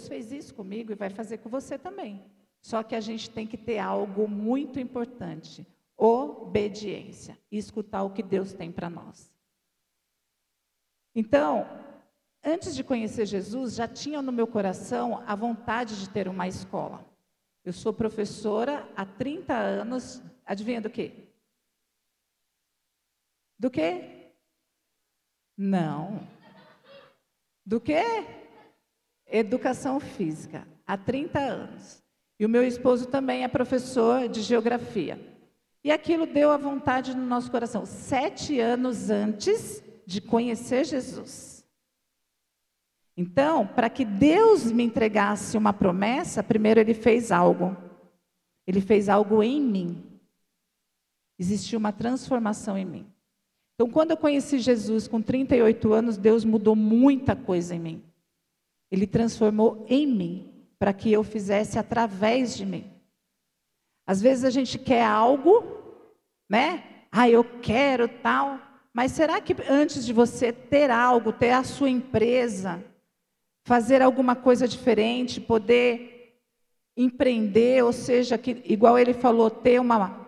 Deus fez isso comigo e vai fazer com você também. Só que a gente tem que ter algo muito importante: obediência e escutar o que Deus tem para nós. Então, antes de conhecer Jesus, já tinha no meu coração a vontade de ter uma escola. Eu sou professora há 30 anos, adivinha do quê? Do quê? Não. Do quê? Educação física, há 30 anos. E o meu esposo também é professor de geografia. E aquilo deu a vontade no nosso coração, sete anos antes de conhecer Jesus. Então, para que Deus me entregasse uma promessa, primeiro ele fez algo. Ele fez algo em mim. Existiu uma transformação em mim. Então, quando eu conheci Jesus com 38 anos, Deus mudou muita coisa em mim. Ele transformou em mim para que eu fizesse através de mim. Às vezes a gente quer algo, né? Ah, eu quero tal. Mas será que antes de você ter algo, ter a sua empresa, fazer alguma coisa diferente, poder empreender, ou seja, que, igual ele falou, ter uma,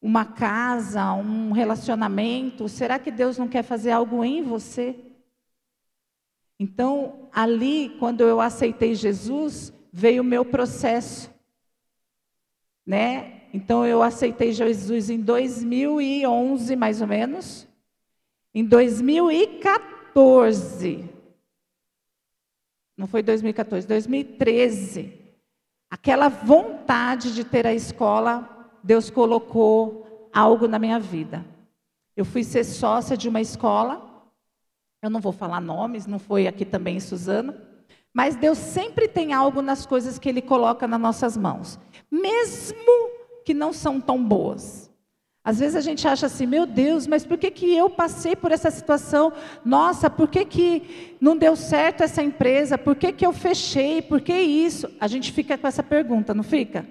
uma casa, um relacionamento, será que Deus não quer fazer algo em você? Então, ali, quando eu aceitei Jesus, veio o meu processo, né? Então eu aceitei Jesus em 2011, mais ou menos. Em 2014. Não foi 2014, 2013. Aquela vontade de ter a escola, Deus colocou algo na minha vida. Eu fui ser sócia de uma escola. Eu não vou falar nomes, não foi aqui também em Suzano. Mas Deus sempre tem algo nas coisas que Ele coloca nas nossas mãos, mesmo que não são tão boas. Às vezes a gente acha assim, meu Deus, mas por que, que eu passei por essa situação? Nossa, por que, que não deu certo essa empresa? Por que, que eu fechei? Por que isso? A gente fica com essa pergunta, não fica?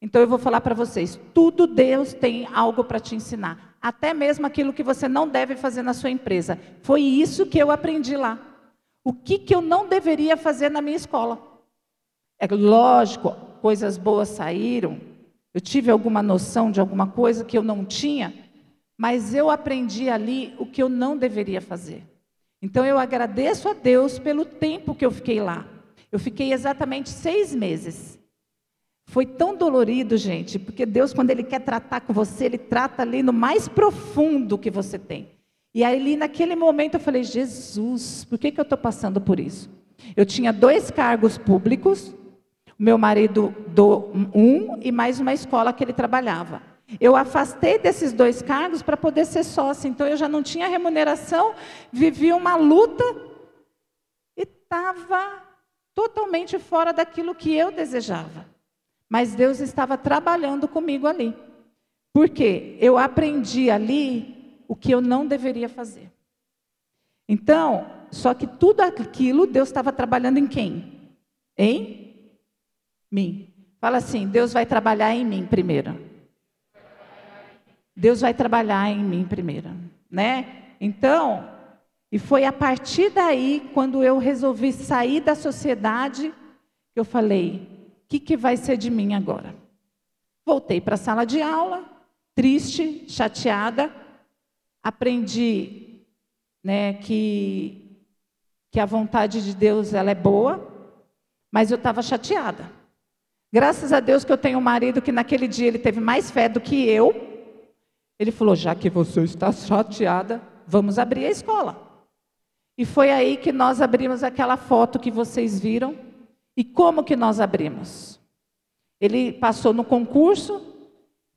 Então eu vou falar para vocês: tudo Deus tem algo para te ensinar, até mesmo aquilo que você não deve fazer na sua empresa. Foi isso que eu aprendi lá. O que, que eu não deveria fazer na minha escola? É lógico, coisas boas saíram, eu tive alguma noção de alguma coisa que eu não tinha, mas eu aprendi ali o que eu não deveria fazer. Então eu agradeço a Deus pelo tempo que eu fiquei lá. Eu fiquei exatamente seis meses. Foi tão dolorido, gente, porque Deus, quando Ele quer tratar com você, Ele trata ali no mais profundo que você tem. E aí, naquele momento, eu falei: Jesus, por que, que eu estou passando por isso? Eu tinha dois cargos públicos, meu marido do um e mais uma escola que ele trabalhava. Eu afastei desses dois cargos para poder ser sócia, então eu já não tinha remuneração, vivia uma luta e estava totalmente fora daquilo que eu desejava. Mas Deus estava trabalhando comigo ali. Porque eu aprendi ali o que eu não deveria fazer. Então, só que tudo aquilo Deus estava trabalhando em quem? Em mim. Fala assim: Deus vai trabalhar em mim primeiro. Deus vai trabalhar em mim primeiro, né? Então, e foi a partir daí, quando eu resolvi sair da sociedade, eu falei: que, que vai ser de mim agora? Voltei para a sala de aula, triste, chateada, aprendi né, que, que a vontade de Deus ela é boa, mas eu estava chateada. Graças a Deus que eu tenho um marido que naquele dia ele teve mais fé do que eu. Ele falou: já que você está chateada, vamos abrir a escola. E foi aí que nós abrimos aquela foto que vocês viram. E como que nós abrimos? Ele passou no concurso,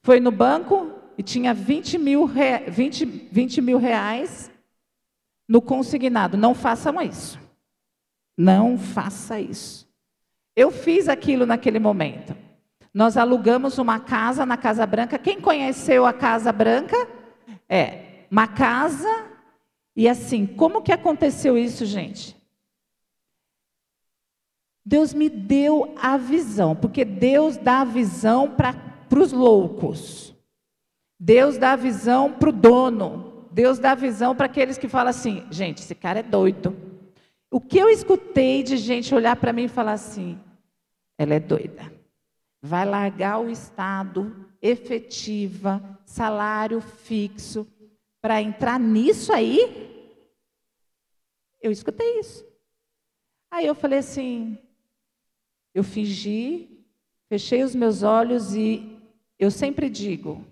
foi no banco, e tinha 20 mil, 20, 20 mil reais no consignado. Não façam isso. Não faça isso. Eu fiz aquilo naquele momento. Nós alugamos uma casa na Casa Branca. Quem conheceu a Casa Branca? É, uma casa. E assim, como que aconteceu isso, gente? Deus me deu a visão, porque Deus dá a visão para os loucos. Deus dá visão para o dono. Deus dá visão para aqueles que falam assim: gente, esse cara é doido. O que eu escutei de gente olhar para mim e falar assim: ela é doida. Vai largar o Estado, efetiva, salário fixo, para entrar nisso aí? Eu escutei isso. Aí eu falei assim: eu fingi, fechei os meus olhos e eu sempre digo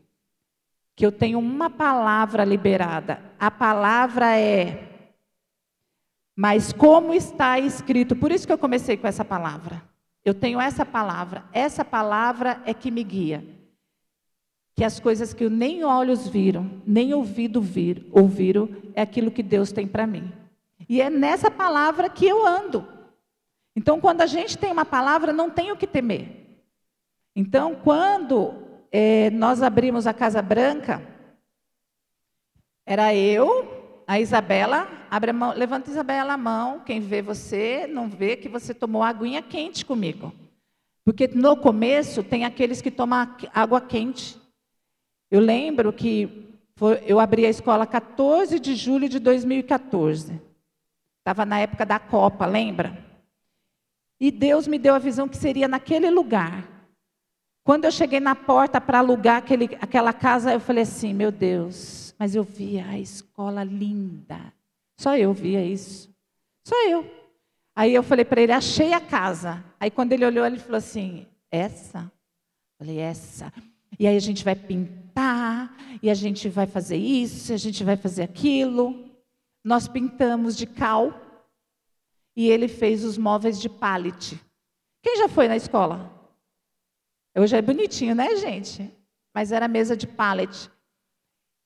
que eu tenho uma palavra liberada. A palavra é mas como está escrito, por isso que eu comecei com essa palavra. Eu tenho essa palavra, essa palavra é que me guia. Que as coisas que nem olhos viram, nem ouvido vir, ouviram, é aquilo que Deus tem para mim. E é nessa palavra que eu ando. Então, quando a gente tem uma palavra, não tem o que temer. Então, quando é, nós abrimos a Casa Branca, era eu, a Isabela, abre a mão, levanta Isabela a mão, quem vê você não vê que você tomou aguinha quente comigo. Porque no começo tem aqueles que tomam água quente. Eu lembro que foi, eu abri a escola 14 de julho de 2014. Estava na época da Copa, lembra? E Deus me deu a visão que seria naquele lugar. Quando eu cheguei na porta para alugar aquele, aquela casa, eu falei assim: meu Deus, mas eu via a escola linda. Só eu via isso. Só eu. Aí eu falei para ele, achei a casa. Aí quando ele olhou, ele falou assim: essa? Eu falei, essa. E aí a gente vai pintar, e a gente vai fazer isso, a gente vai fazer aquilo. Nós pintamos de cal e ele fez os móveis de pallet. Quem já foi na escola? Hoje é bonitinho, né, gente? Mas era mesa de pallet.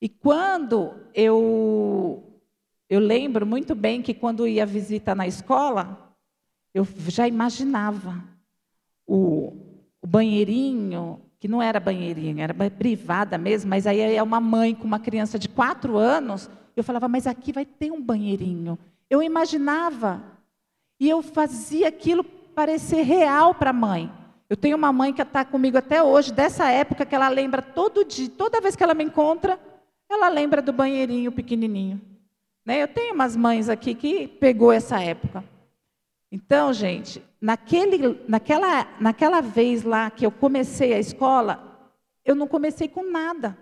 E quando eu eu lembro muito bem que quando ia visita na escola, eu já imaginava o, o banheirinho, que não era banheirinho, era privada mesmo, mas aí é uma mãe com uma criança de quatro anos, eu falava, mas aqui vai ter um banheirinho. Eu imaginava e eu fazia aquilo parecer real para a mãe. Eu tenho uma mãe que está comigo até hoje, dessa época que ela lembra todo dia, toda vez que ela me encontra, ela lembra do banheirinho pequenininho. Né? Eu tenho umas mães aqui que pegou essa época. Então, gente, naquele, naquela, naquela vez lá que eu comecei a escola, eu não comecei com nada.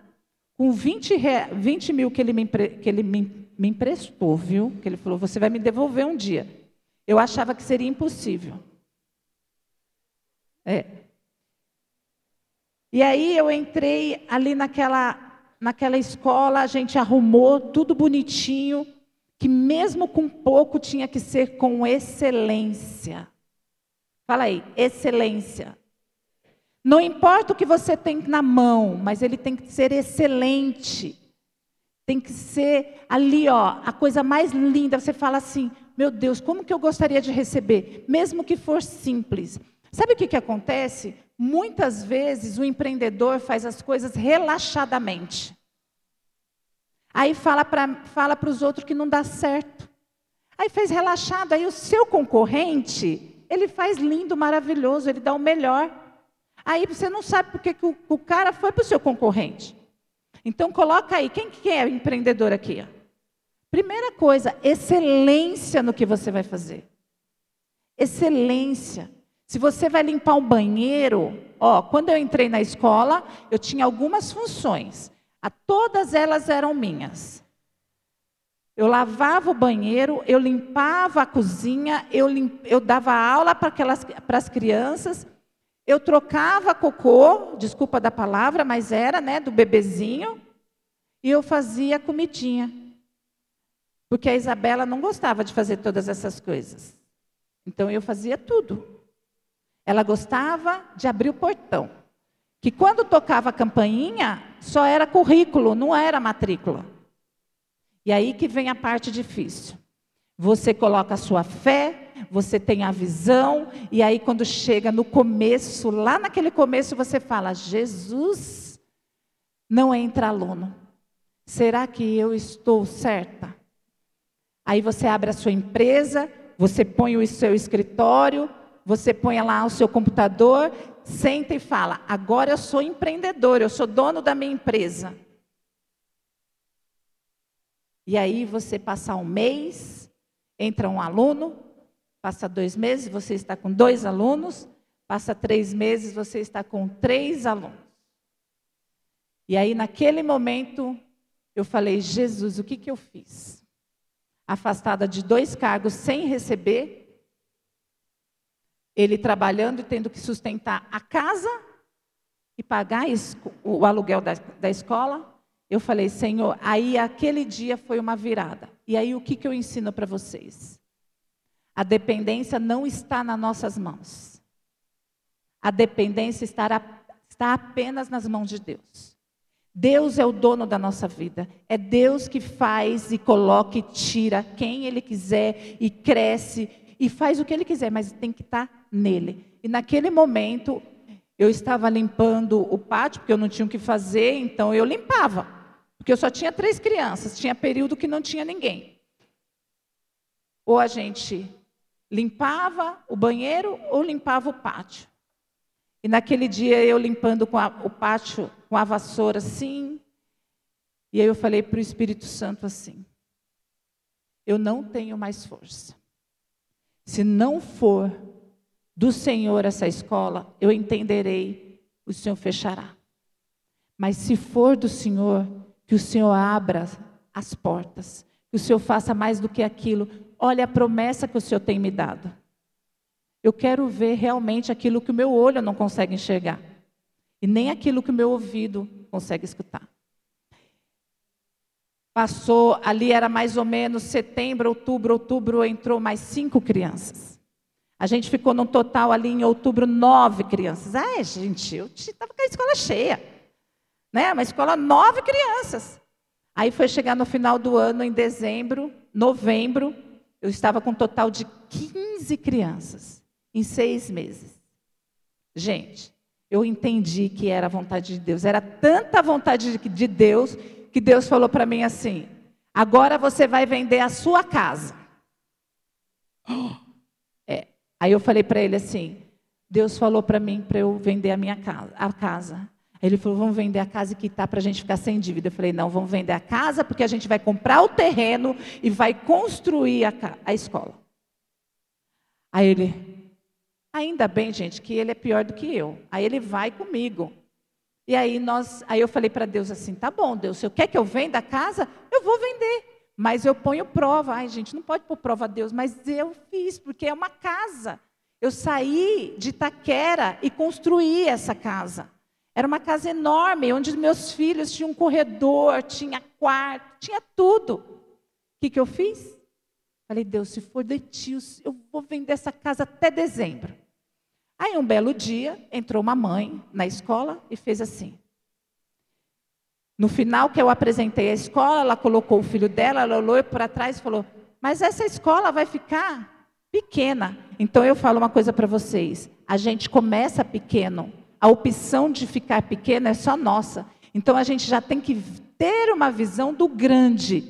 Com 20, 20 mil que ele, me, que ele me, me emprestou, viu? Que ele falou, você vai me devolver um dia. Eu achava que seria impossível. É. E aí eu entrei ali naquela naquela escola a gente arrumou tudo bonitinho, que mesmo com pouco tinha que ser com excelência. Fala aí, excelência. Não importa o que você tem na mão, mas ele tem que ser excelente. Tem que ser ali, ó, a coisa mais linda. Você fala assim: meu Deus, como que eu gostaria de receber? Mesmo que for simples. Sabe o que, que acontece? Muitas vezes o empreendedor faz as coisas relaxadamente. Aí fala para fala os outros que não dá certo. Aí fez relaxado. Aí o seu concorrente, ele faz lindo, maravilhoso, ele dá o melhor. Aí você não sabe por que o, o cara foi para o seu concorrente. Então coloca aí, quem que é empreendedor aqui? Primeira coisa, excelência no que você vai fazer. Excelência. Se você vai limpar um banheiro, ó, quando eu entrei na escola, eu tinha algumas funções. A todas elas eram minhas. Eu lavava o banheiro, eu limpava a cozinha, eu, eu dava aula para aquelas as crianças, eu trocava cocô, desculpa da palavra, mas era, né, do bebezinho, e eu fazia comidinha. Porque a Isabela não gostava de fazer todas essas coisas. Então eu fazia tudo. Ela gostava de abrir o portão. Que quando tocava a campainha, só era currículo, não era matrícula. E aí que vem a parte difícil. Você coloca a sua fé, você tem a visão, e aí quando chega no começo, lá naquele começo, você fala: Jesus, não entra aluno. Será que eu estou certa? Aí você abre a sua empresa, você põe o seu escritório, você põe lá o seu computador, senta e fala: agora eu sou empreendedor, eu sou dono da minha empresa. E aí você passar um mês, Entra um aluno, passa dois meses, você está com dois alunos, passa três meses, você está com três alunos. E aí, naquele momento, eu falei: Jesus, o que, que eu fiz? Afastada de dois cargos sem receber, ele trabalhando e tendo que sustentar a casa e pagar o aluguel da, da escola. Eu falei, Senhor, aí aquele dia foi uma virada. E aí o que, que eu ensino para vocês? A dependência não está nas nossas mãos. A dependência estará, está apenas nas mãos de Deus. Deus é o dono da nossa vida. É Deus que faz e coloca e tira quem Ele quiser e cresce e faz o que Ele quiser, mas tem que estar nele. E naquele momento, eu estava limpando o pátio, porque eu não tinha o que fazer, então eu limpava. Porque eu só tinha três crianças, tinha período que não tinha ninguém. Ou a gente limpava o banheiro ou limpava o pátio. E naquele dia eu limpando a, o pátio com a vassoura assim, e aí eu falei para o Espírito Santo assim: eu não tenho mais força. Se não for do Senhor essa escola, eu entenderei, o Senhor fechará. Mas se for do Senhor, que o Senhor abra as portas, que o Senhor faça mais do que aquilo. Olha a promessa que o Senhor tem me dado. Eu quero ver realmente aquilo que o meu olho não consegue enxergar, e nem aquilo que o meu ouvido consegue escutar. Passou, ali era mais ou menos setembro, outubro, outubro entrou mais cinco crianças. A gente ficou no total ali em outubro nove crianças. Ai, gente, eu estava com a escola cheia. Né? Uma escola, nove crianças. Aí foi chegar no final do ano, em dezembro, novembro, eu estava com um total de 15 crianças, em seis meses. Gente, eu entendi que era a vontade de Deus. Era tanta vontade de Deus que Deus falou para mim assim: agora você vai vender a sua casa. Aí eu falei para ele assim: Deus falou para mim para eu vender a minha casa, a casa. Aí ele falou: vamos vender a casa e quitar para a gente ficar sem dívida. Eu falei: não, vamos vender a casa porque a gente vai comprar o terreno e vai construir a, a escola. Aí ele, ainda bem, gente, que ele é pior do que eu. Aí ele vai comigo. E aí nós, aí eu falei para Deus assim: tá bom, Deus, se eu quer que eu venda a casa, eu vou vender. Mas eu ponho prova. Ai, gente, não pode pôr prova a Deus, mas eu fiz, porque é uma casa. Eu saí de Itaquera e construí essa casa. Era uma casa enorme, onde meus filhos tinham um corredor, tinha quarto, tinha tudo. O que, que eu fiz? Falei, Deus, se for de ti, eu vou vender essa casa até dezembro. Aí, um belo dia, entrou uma mãe na escola e fez assim: no final que eu apresentei a escola, ela colocou o filho dela, ela olhou para trás e falou: Mas essa escola vai ficar pequena. Então eu falo uma coisa para vocês: a gente começa pequeno, a opção de ficar pequeno é só nossa. Então a gente já tem que ter uma visão do grande.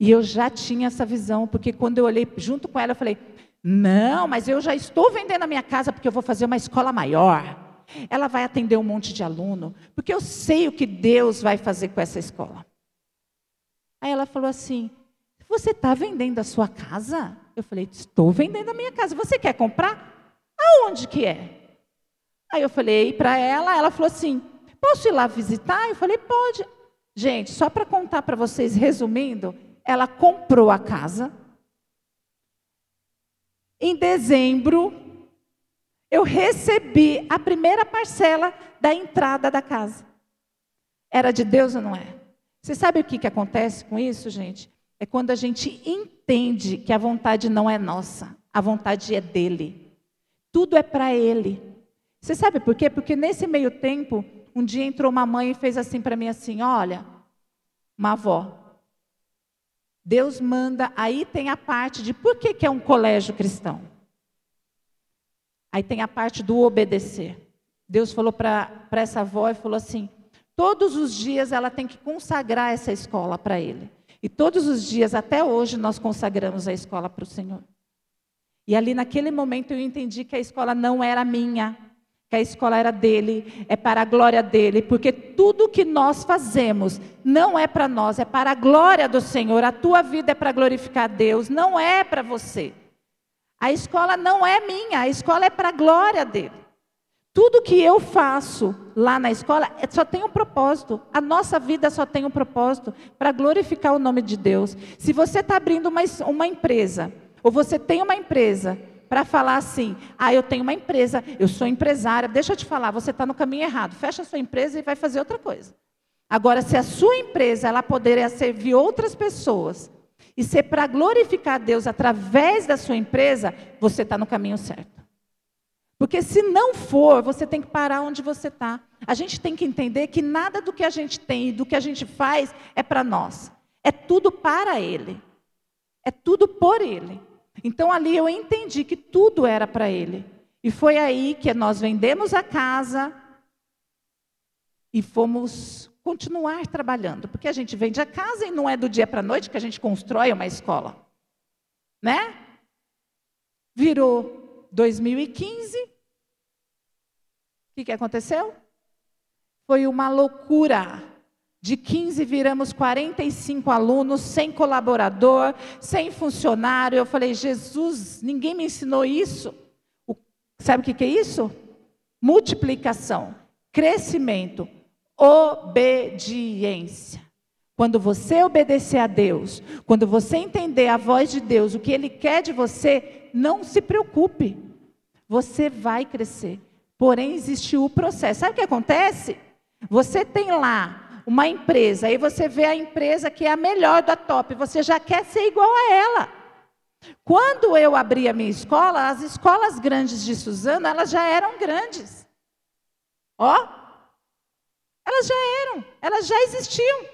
E eu já tinha essa visão, porque quando eu olhei junto com ela, eu falei: Não, mas eu já estou vendendo a minha casa porque eu vou fazer uma escola maior. Ela vai atender um monte de aluno, porque eu sei o que Deus vai fazer com essa escola. Aí ela falou assim: Você está vendendo a sua casa? Eu falei: Estou vendendo a minha casa. Você quer comprar? Aonde que é? Aí eu falei para ela, ela falou assim: Posso ir lá visitar? Eu falei: Pode. Gente, só para contar para vocês, resumindo, ela comprou a casa. Em dezembro, eu recebi a primeira parcela da entrada da casa. Era de Deus ou não é? Você sabe o que, que acontece com isso, gente? É quando a gente entende que a vontade não é nossa, a vontade é dele. Tudo é para ele. Você sabe por quê? Porque nesse meio tempo, um dia entrou uma mãe e fez assim para mim assim: "Olha, uma avó. Deus manda, aí tem a parte de por que, que é um colégio cristão. Aí tem a parte do obedecer. Deus falou para essa avó e falou assim: todos os dias ela tem que consagrar essa escola para Ele. E todos os dias, até hoje, nós consagramos a escola para o Senhor. E ali naquele momento eu entendi que a escola não era minha, que a escola era dele, é para a glória dele, porque tudo que nós fazemos não é para nós, é para a glória do Senhor. A tua vida é para glorificar Deus, não é para você. A escola não é minha, a escola é para a glória dele. Tudo que eu faço lá na escola é, só tem um propósito. A nossa vida só tem um propósito para glorificar o nome de Deus. Se você está abrindo uma, uma empresa, ou você tem uma empresa para falar assim: ah, eu tenho uma empresa, eu sou empresária. Deixa eu te falar, você está no caminho errado. Fecha a sua empresa e vai fazer outra coisa. Agora, se a sua empresa ela poderia servir outras pessoas e ser para glorificar Deus através da sua empresa, você está no caminho certo. Porque se não for, você tem que parar onde você está. A gente tem que entender que nada do que a gente tem e do que a gente faz é para nós. É tudo para Ele. É tudo por Ele. Então ali eu entendi que tudo era para ele. E foi aí que nós vendemos a casa e fomos continuar trabalhando, porque a gente vende a casa e não é do dia para a noite que a gente constrói uma escola. Né? Virou 2015. O que, que aconteceu? Foi uma loucura. De 15 viramos 45 alunos, sem colaborador, sem funcionário. Eu falei, Jesus, ninguém me ensinou isso. O, sabe o que, que é isso? Multiplicação, crescimento, obediência. Quando você obedecer a Deus, quando você entender a voz de Deus, o que Ele quer de você, não se preocupe. Você vai crescer. Porém, existe o processo. Sabe o que acontece? Você tem lá uma empresa, aí você vê a empresa que é a melhor da top, você já quer ser igual a ela. Quando eu abri a minha escola, as escolas grandes de Suzano, elas já eram grandes. Ó, elas já eram, elas já existiam.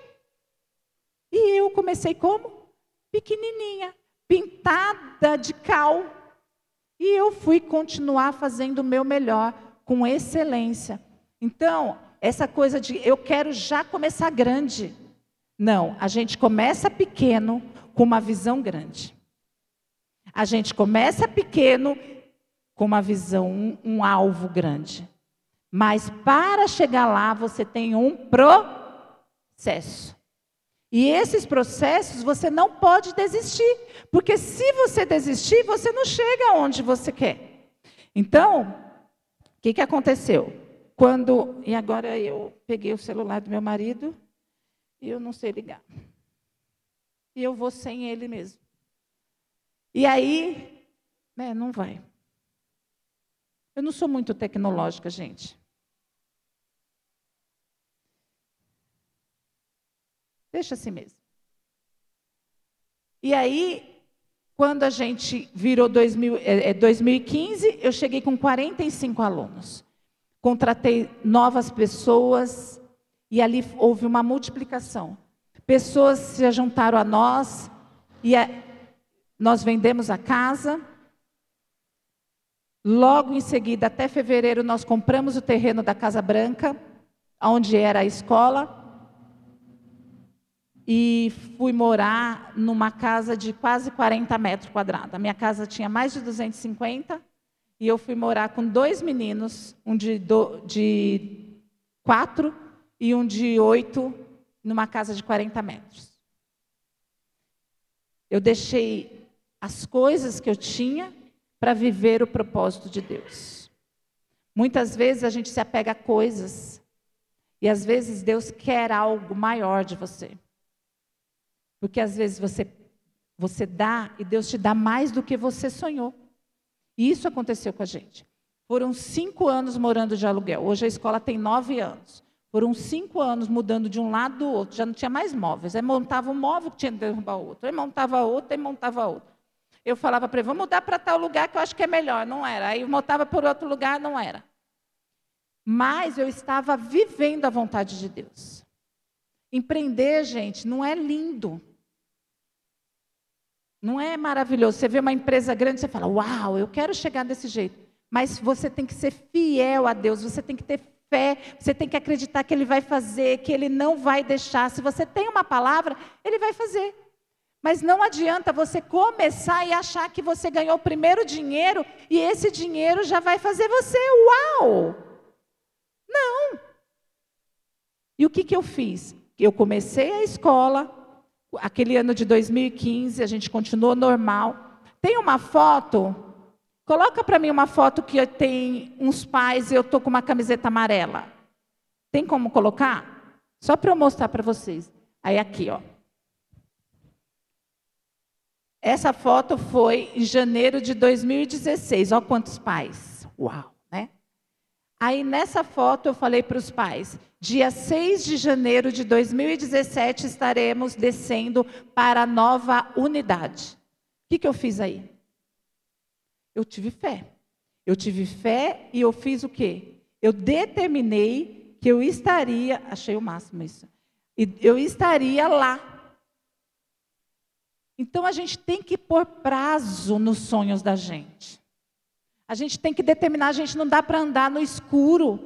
E eu comecei como? Pequenininha, pintada de cal. E eu fui continuar fazendo o meu melhor, com excelência. Então, essa coisa de eu quero já começar grande. Não, a gente começa pequeno com uma visão grande. A gente começa pequeno com uma visão, um, um alvo grande. Mas para chegar lá, você tem um processo. E esses processos você não pode desistir, porque se você desistir, você não chega onde você quer. Então, o que, que aconteceu? Quando, e agora eu peguei o celular do meu marido e eu não sei ligar. E eu vou sem ele mesmo. E aí, né, não vai. Eu não sou muito tecnológica, gente. Deixa assim mesmo. E aí, quando a gente virou 2000, é, 2015, é, eu cheguei com 45 alunos contratei novas pessoas e ali houve uma multiplicação. Pessoas se juntaram a nós e a, nós vendemos a casa. Logo em seguida, até fevereiro, nós compramos o terreno da Casa Branca, onde era a escola. E fui morar numa casa de quase 40 metros quadrados. A minha casa tinha mais de 250 e eu fui morar com dois meninos, um de, do, de quatro e um de oito, numa casa de 40 metros. Eu deixei as coisas que eu tinha para viver o propósito de Deus. Muitas vezes a gente se apega a coisas e às vezes Deus quer algo maior de você. Porque às vezes você você dá e Deus te dá mais do que você sonhou. E isso aconteceu com a gente. Foram cinco anos morando de aluguel. Hoje a escola tem nove anos. Foram cinco anos mudando de um lado do outro. Já não tinha mais móveis. Aí montava um móvel que tinha que derrubar outro. Aí montava outro, aí montava outro. Eu falava para ele, vamos mudar para tal lugar que eu acho que é melhor. Não era. Aí montava por outro lugar, não era. Mas eu estava vivendo a vontade de Deus. Empreender, gente, não é lindo. Não é maravilhoso? Você vê uma empresa grande, você fala, uau, eu quero chegar desse jeito. Mas você tem que ser fiel a Deus, você tem que ter fé, você tem que acreditar que Ele vai fazer, que Ele não vai deixar. Se você tem uma palavra, Ele vai fazer. Mas não adianta você começar e achar que você ganhou o primeiro dinheiro e esse dinheiro já vai fazer você uau! Não! E o que, que eu fiz? Eu comecei a escola, aquele ano de 2015, a gente continuou normal. Tem uma foto, coloca para mim uma foto que tem uns pais e eu estou com uma camiseta amarela. Tem como colocar? Só para eu mostrar para vocês. Aí aqui, ó. Essa foto foi em janeiro de 2016. Olha quantos pais. Uau? Aí nessa foto eu falei para os pais: dia 6 de janeiro de 2017 estaremos descendo para a nova unidade. O que, que eu fiz aí? Eu tive fé. Eu tive fé e eu fiz o quê? Eu determinei que eu estaria, achei o máximo isso, eu estaria lá então a gente tem que pôr prazo nos sonhos da gente. A gente tem que determinar, a gente não dá para andar no escuro.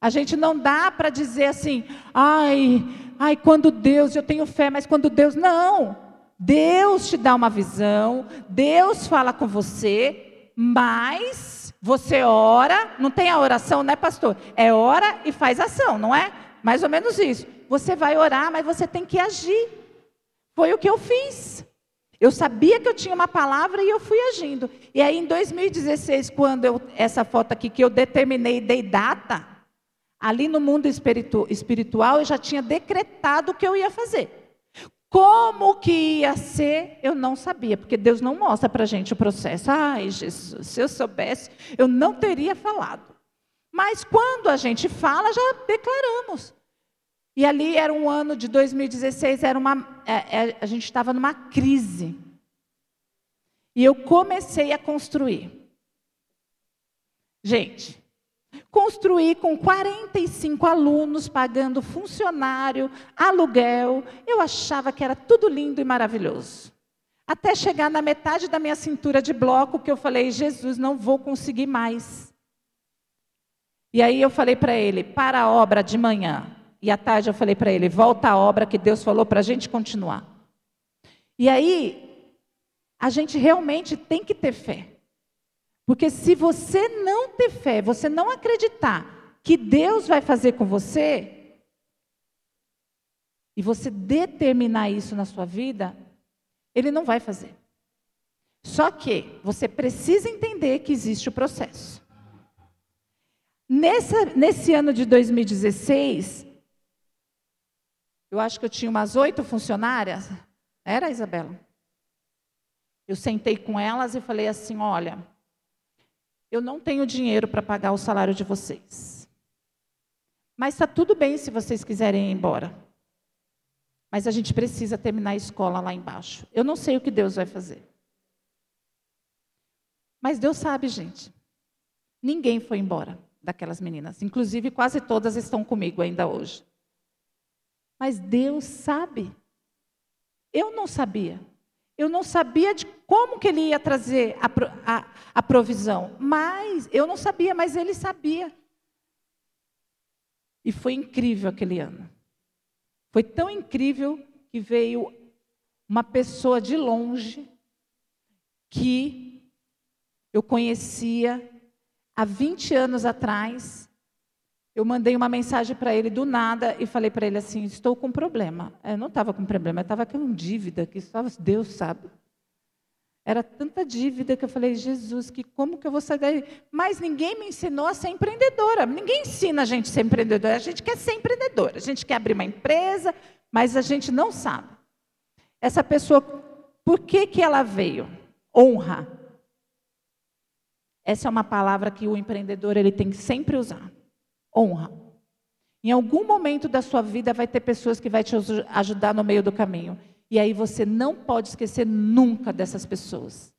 A gente não dá para dizer assim, ai, ai, quando Deus, eu tenho fé, mas quando Deus, não. Deus te dá uma visão, Deus fala com você, mas você ora, não tem a oração, né, pastor? É ora e faz ação, não é? Mais ou menos isso. Você vai orar, mas você tem que agir. Foi o que eu fiz. Eu sabia que eu tinha uma palavra e eu fui agindo. E aí, em 2016, quando eu, essa foto aqui que eu determinei dei data, ali no mundo espiritu, espiritual, eu já tinha decretado o que eu ia fazer. Como que ia ser, eu não sabia, porque Deus não mostra para a gente o processo. Ai, Jesus, se eu soubesse, eu não teria falado. Mas quando a gente fala, já declaramos. E ali era um ano de 2016, era uma, é, é, a gente estava numa crise. E eu comecei a construir. Gente, construir com 45 alunos, pagando funcionário, aluguel, eu achava que era tudo lindo e maravilhoso. Até chegar na metade da minha cintura de bloco, que eu falei, Jesus, não vou conseguir mais. E aí eu falei para ele, para a obra de manhã. E à tarde eu falei para ele: volta à obra que Deus falou para a gente continuar. E aí, a gente realmente tem que ter fé. Porque se você não ter fé, você não acreditar que Deus vai fazer com você, e você determinar isso na sua vida, Ele não vai fazer. Só que você precisa entender que existe o processo. Nessa, nesse ano de 2016, eu acho que eu tinha umas oito funcionárias. Era, Isabela? Eu sentei com elas e falei assim: olha, eu não tenho dinheiro para pagar o salário de vocês. Mas está tudo bem se vocês quiserem ir embora. Mas a gente precisa terminar a escola lá embaixo. Eu não sei o que Deus vai fazer. Mas Deus sabe, gente. Ninguém foi embora daquelas meninas. Inclusive, quase todas estão comigo ainda hoje. Mas Deus sabe. Eu não sabia. Eu não sabia de como que ele ia trazer a, a, a provisão. Mas eu não sabia, mas ele sabia. E foi incrível aquele ano. Foi tão incrível que veio uma pessoa de longe que eu conhecia há 20 anos atrás eu mandei uma mensagem para ele do nada e falei para ele assim: estou com problema. Eu não estava com problema, eu estava com dívida, que só Deus sabe. Era tanta dívida que eu falei, Jesus, que como que eu vou sair daí? Mas ninguém me ensinou a ser empreendedora. Ninguém ensina a gente a ser empreendedora. A gente quer ser empreendedora. A gente quer abrir uma empresa, mas a gente não sabe. Essa pessoa, por que, que ela veio? Honra. Essa é uma palavra que o empreendedor ele tem que sempre usar honra. Em algum momento da sua vida vai ter pessoas que vai te ajudar no meio do caminho. E aí você não pode esquecer nunca dessas pessoas.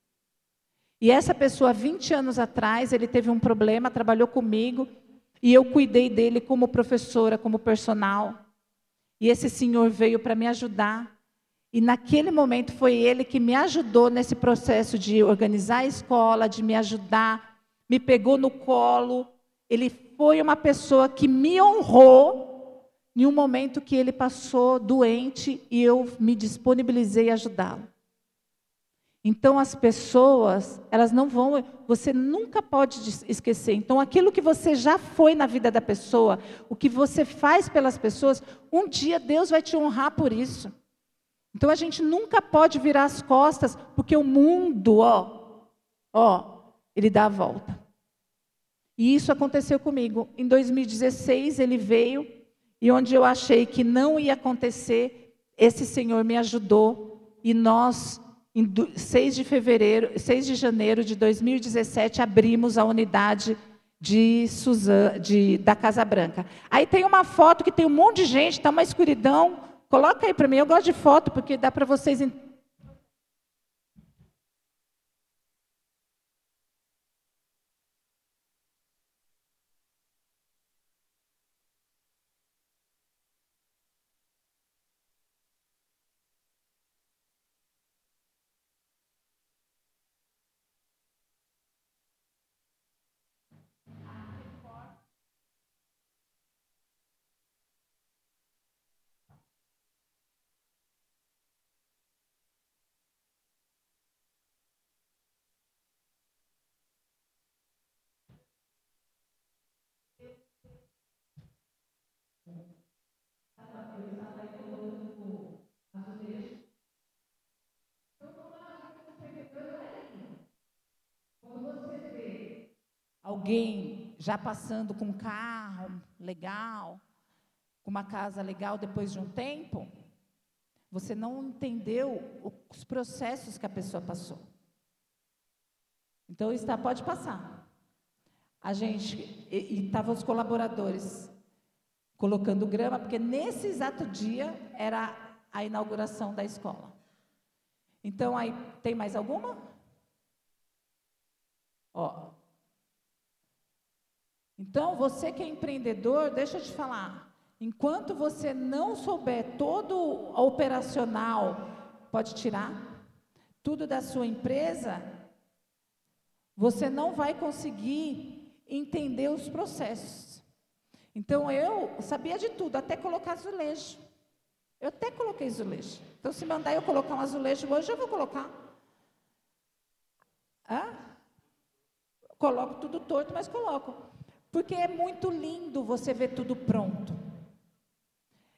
E essa pessoa, 20 anos atrás, ele teve um problema, trabalhou comigo, e eu cuidei dele como professora, como personal. E esse senhor veio para me ajudar. E naquele momento foi ele que me ajudou nesse processo de organizar a escola, de me ajudar, me pegou no colo. Ele foi uma pessoa que me honrou, em um momento que ele passou doente e eu me disponibilizei a ajudá-lo. Então as pessoas, elas não vão, você nunca pode esquecer. Então aquilo que você já foi na vida da pessoa, o que você faz pelas pessoas, um dia Deus vai te honrar por isso. Então a gente nunca pode virar as costas, porque o mundo, ó, ó, ele dá a volta. E isso aconteceu comigo. Em 2016 ele veio e onde eu achei que não ia acontecer, esse Senhor me ajudou e nós em 6 de fevereiro, 6 de janeiro de 2017 abrimos a unidade de Suzan, de, da Casa Branca. Aí tem uma foto que tem um monte de gente, está uma escuridão. Coloca aí para mim, eu gosto de foto porque dá para vocês alguém já passando com um carro legal, com uma casa legal depois de um tempo, você não entendeu os processos que a pessoa passou. Então, está, pode passar. A gente, e estavam os colaboradores colocando grama, porque nesse exato dia era a inauguração da escola. Então, aí, tem mais alguma? Ó. Então, você que é empreendedor, deixa eu te falar. Enquanto você não souber todo o operacional, pode tirar tudo da sua empresa, você não vai conseguir entender os processos. Então eu sabia de tudo, até colocar azulejo. Eu até coloquei azulejo. Então, se mandar eu colocar um azulejo hoje, eu vou colocar. Hã? Coloco tudo torto, mas coloco. Porque é muito lindo você ver tudo pronto.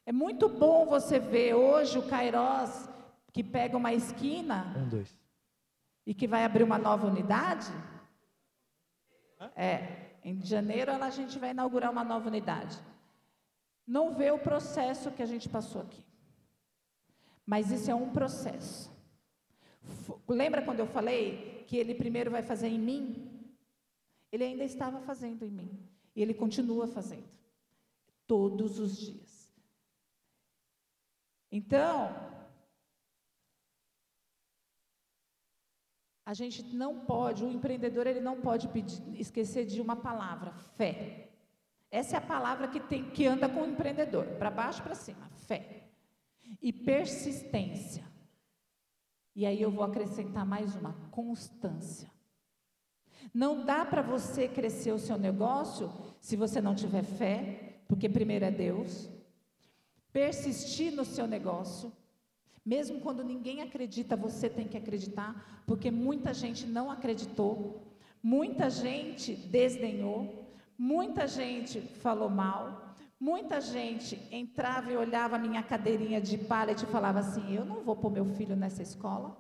É muito bom você ver hoje o Cairós que pega uma esquina um, dois. e que vai abrir uma nova unidade. É, em janeiro a gente vai inaugurar uma nova unidade. Não vê o processo que a gente passou aqui. Mas isso é um processo. Lembra quando eu falei que ele primeiro vai fazer em mim? Ele ainda estava fazendo em mim. E ele continua fazendo. Todos os dias. Então, A gente não pode, o empreendedor ele não pode pedir, esquecer de uma palavra, fé. Essa é a palavra que tem que anda com o empreendedor, para baixo para cima, fé. E persistência. E aí eu vou acrescentar mais uma, constância. Não dá para você crescer o seu negócio se você não tiver fé, porque primeiro é Deus. Persistir no seu negócio, mesmo quando ninguém acredita, você tem que acreditar, porque muita gente não acreditou, muita gente desdenhou, muita gente falou mal, muita gente entrava e olhava a minha cadeirinha de pallet e falava assim: Eu não vou pôr meu filho nessa escola.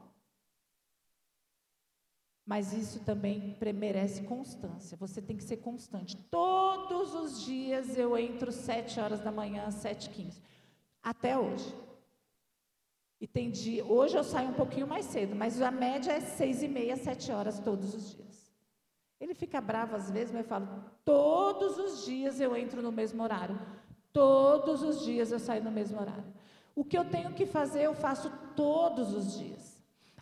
Mas isso também merece constância. Você tem que ser constante. Todos os dias eu entro sete horas da manhã, sete quinze. Até hoje. E tem dia, hoje eu saio um pouquinho mais cedo, mas a média é seis e meia, sete horas todos os dias. Ele fica bravo às vezes, mas eu falo, todos os dias eu entro no mesmo horário. Todos os dias eu saio no mesmo horário. O que eu tenho que fazer, eu faço todos os dias.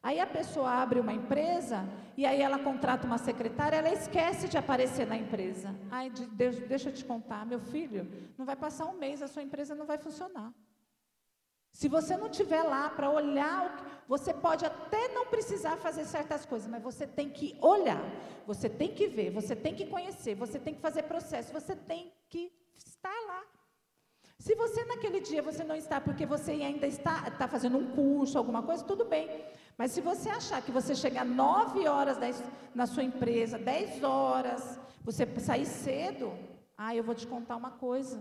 Aí a pessoa abre uma empresa e aí ela contrata uma secretária, ela esquece de aparecer na empresa. Ai, Deus, deixa eu te contar, meu filho, não vai passar um mês, a sua empresa não vai funcionar. Se você não estiver lá para olhar, você pode até não precisar fazer certas coisas, mas você tem que olhar, você tem que ver, você tem que conhecer, você tem que fazer processo, você tem que estar lá. Se você naquele dia você não está porque você ainda está, está fazendo um curso, alguma coisa, tudo bem. Mas se você achar que você chegar 9 horas na sua empresa, 10 horas, você sair cedo, ah, eu vou te contar uma coisa.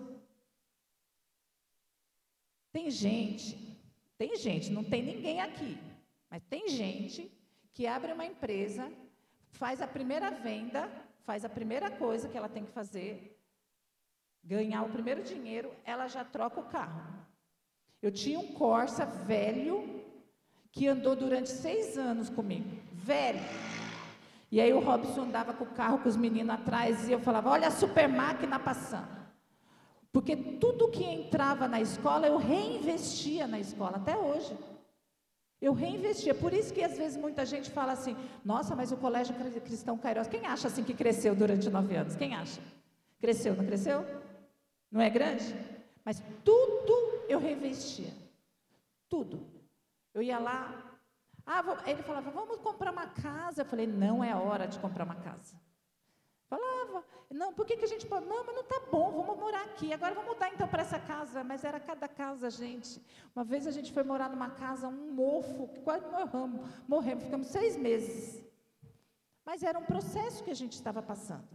Tem gente, tem gente, não tem ninguém aqui, mas tem gente que abre uma empresa, faz a primeira venda, faz a primeira coisa que ela tem que fazer, ganhar o primeiro dinheiro, ela já troca o carro. Eu tinha um Corsa velho que andou durante seis anos comigo, velho. E aí o Robson andava com o carro com os meninos atrás e eu falava: Olha a super máquina passando. Porque tudo que entrava na escola eu reinvestia na escola até hoje. Eu reinvestia. Por isso que às vezes muita gente fala assim: Nossa, mas o Colégio Cristão Cairós, quem acha assim que cresceu durante nove anos? Quem acha? Cresceu, não cresceu? Não é grande? Mas tudo eu reinvestia. Tudo. Eu ia lá. Ah, ele falava, vamos comprar uma casa. Eu falei, não é hora de comprar uma casa. Falava, não, por que, que a gente? Não, mas não está bom, vamos morar aqui. Agora vamos mudar então para essa casa. Mas era cada casa, gente. Uma vez a gente foi morar numa casa, um mofo, que quase morremos, morremos, ficamos seis meses. Mas era um processo que a gente estava passando.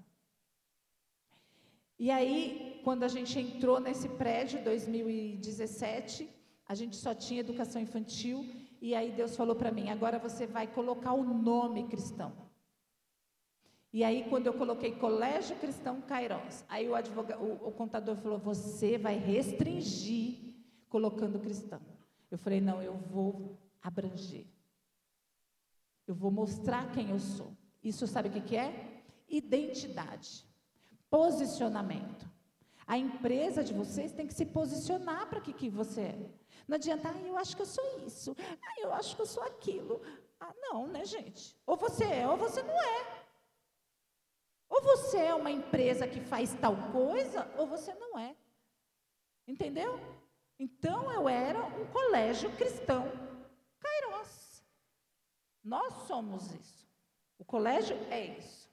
E aí, quando a gente entrou nesse prédio, 2017, a gente só tinha educação infantil, e aí Deus falou para mim: agora você vai colocar o nome cristão. E aí, quando eu coloquei Colégio Cristão Cairós, aí o, advogado, o, o contador falou: você vai restringir colocando cristão. Eu falei: não, eu vou abranger. Eu vou mostrar quem eu sou. Isso sabe o que, que é? Identidade. Posicionamento. A empresa de vocês tem que se posicionar para que, que você é. Não adianta, ah, eu acho que eu sou isso, ah, eu acho que eu sou aquilo. Ah, não, né, gente? Ou você é ou você não é. Ou você é uma empresa que faz tal coisa, ou você não é. Entendeu? Então eu era um colégio cristão. Kairos. Nós somos isso. O colégio é isso.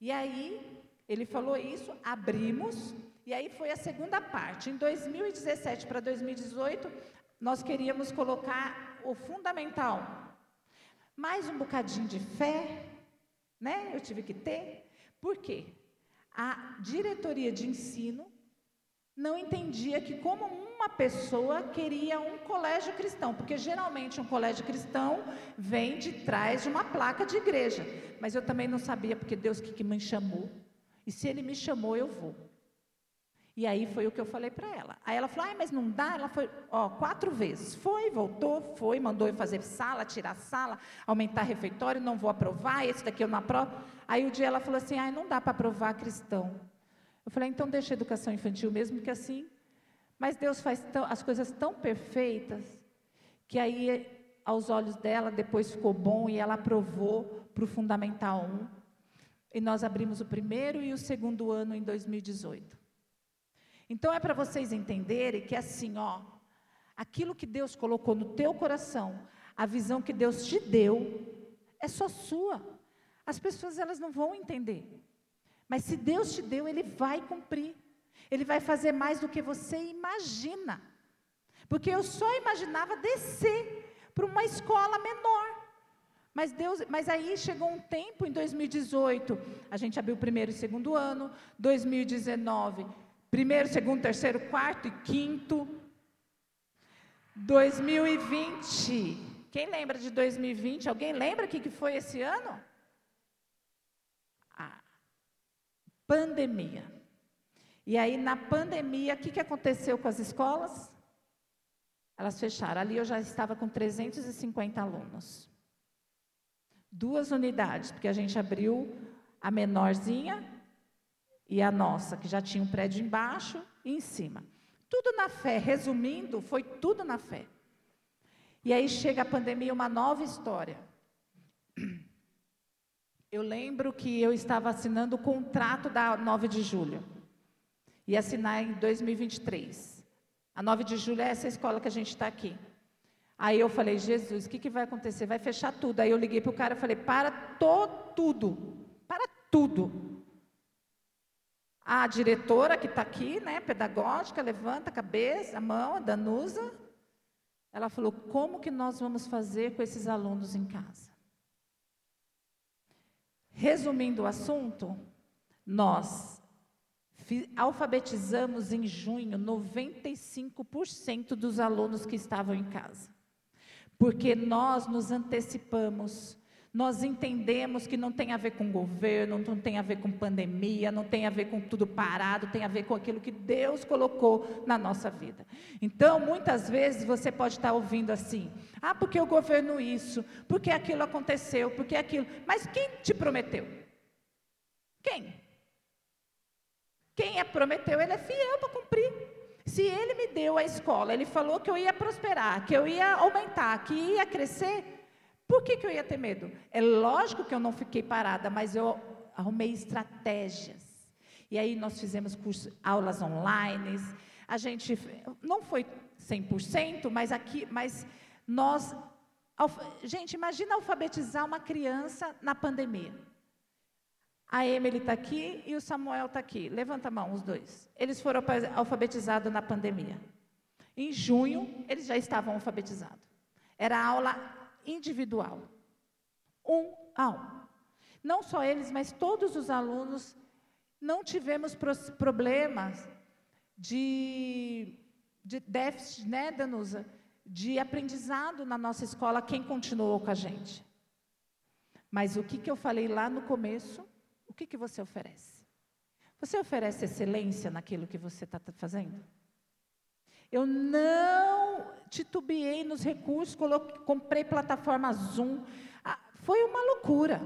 E aí ele falou isso, abrimos, e aí foi a segunda parte. Em 2017 para 2018, nós queríamos colocar o fundamental. Mais um bocadinho de fé, né? Eu tive que ter. Por quê? A diretoria de ensino não entendia que como uma pessoa queria um colégio cristão, porque geralmente um colégio cristão vem de trás de uma placa de igreja. Mas eu também não sabia porque Deus que, que me chamou. E se ele me chamou, eu vou. E aí foi o que eu falei para ela. Aí ela falou, ah, mas não dá? Ela foi, ó, quatro vezes. Foi, voltou, foi, mandou eu fazer sala, tirar sala, aumentar refeitório, não vou aprovar, esse daqui eu não aprovo. Aí o dia ela falou assim, ah, não dá para aprovar cristão. Eu falei, então deixa a educação infantil mesmo que assim. Mas Deus faz tão, as coisas tão perfeitas que aí aos olhos dela depois ficou bom e ela aprovou para o Fundamental 1 e nós abrimos o primeiro e o segundo ano em 2018. Então é para vocês entenderem que assim, ó, aquilo que Deus colocou no teu coração, a visão que Deus te deu, é só sua. As pessoas elas não vão entender. Mas se Deus te deu, ele vai cumprir. Ele vai fazer mais do que você imagina. Porque eu só imaginava descer para uma escola menor. Mas Deus, mas aí chegou um tempo em 2018, a gente abriu o primeiro e segundo ano, 2019, primeiro, segundo, terceiro, quarto e quinto. 2020. Quem lembra de 2020? Alguém lembra o que, que foi esse ano? A pandemia. E aí, na pandemia, o que, que aconteceu com as escolas? Elas fecharam. Ali eu já estava com 350 alunos duas unidades, porque a gente abriu a menorzinha e a nossa, que já tinha um prédio embaixo e em cima. Tudo na fé, resumindo, foi tudo na fé. E aí chega a pandemia, uma nova história. Eu lembro que eu estava assinando o contrato da 9 de julho. Ia assinar em 2023. A 9 de julho é essa escola que a gente está aqui. Aí eu falei, Jesus, o que, que vai acontecer? Vai fechar tudo. Aí eu liguei para o cara e falei, para to tudo. Para tudo. A diretora que está aqui, né, pedagógica, levanta a cabeça, a mão, a Danusa. Ela falou: como que nós vamos fazer com esses alunos em casa? Resumindo o assunto, nós alfabetizamos em junho 95% dos alunos que estavam em casa. Porque nós nos antecipamos nós entendemos que não tem a ver com governo, não tem a ver com pandemia, não tem a ver com tudo parado, tem a ver com aquilo que Deus colocou na nossa vida. Então, muitas vezes você pode estar ouvindo assim: ah, porque o governo isso, porque aquilo aconteceu, porque aquilo. Mas quem te prometeu? Quem? Quem é prometeu, ele é fiel para cumprir. Se ele me deu a escola, ele falou que eu ia prosperar, que eu ia aumentar, que ia crescer, por que, que eu ia ter medo? É lógico que eu não fiquei parada, mas eu arrumei estratégias. E aí nós fizemos curso, aulas online. A gente não foi 100%, mas aqui, mas nós gente, imagina alfabetizar uma criança na pandemia. A Emily está aqui e o Samuel está aqui. Levanta a mão, os dois. Eles foram alfabetizados na pandemia. Em junho, eles já estavam alfabetizados. Era aula individual. Um a um. Não só eles, mas todos os alunos não tivemos problemas de, de déficit, né, Danusa? De aprendizado na nossa escola, quem continuou com a gente. Mas o que, que eu falei lá no começo, que, que você oferece? Você oferece excelência naquilo que você está fazendo? Eu não titubeei nos recursos, coloquei, comprei plataforma Zoom. Ah, foi uma loucura.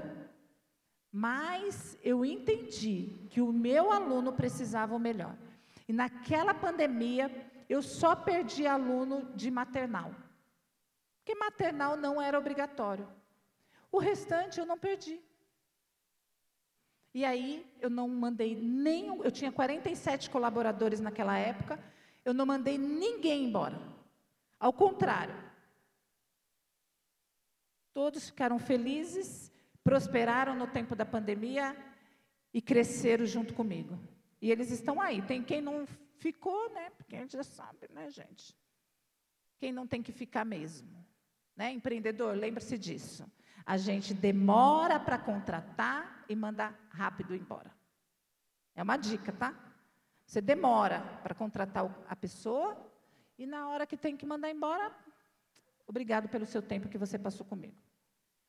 Mas eu entendi que o meu aluno precisava o melhor. E naquela pandemia, eu só perdi aluno de maternal. Porque maternal não era obrigatório. O restante eu não perdi. E aí eu não mandei nenhum, eu tinha 47 colaboradores naquela época, eu não mandei ninguém embora. Ao contrário. Todos ficaram felizes, prosperaram no tempo da pandemia e cresceram junto comigo. E eles estão aí. Tem quem não ficou, né? Porque a gente já sabe, né, gente? Quem não tem que ficar mesmo. Né? Empreendedor, lembre-se disso. A gente demora para contratar e manda rápido embora. É uma dica, tá? Você demora para contratar a pessoa e na hora que tem que mandar embora, obrigado pelo seu tempo que você passou comigo.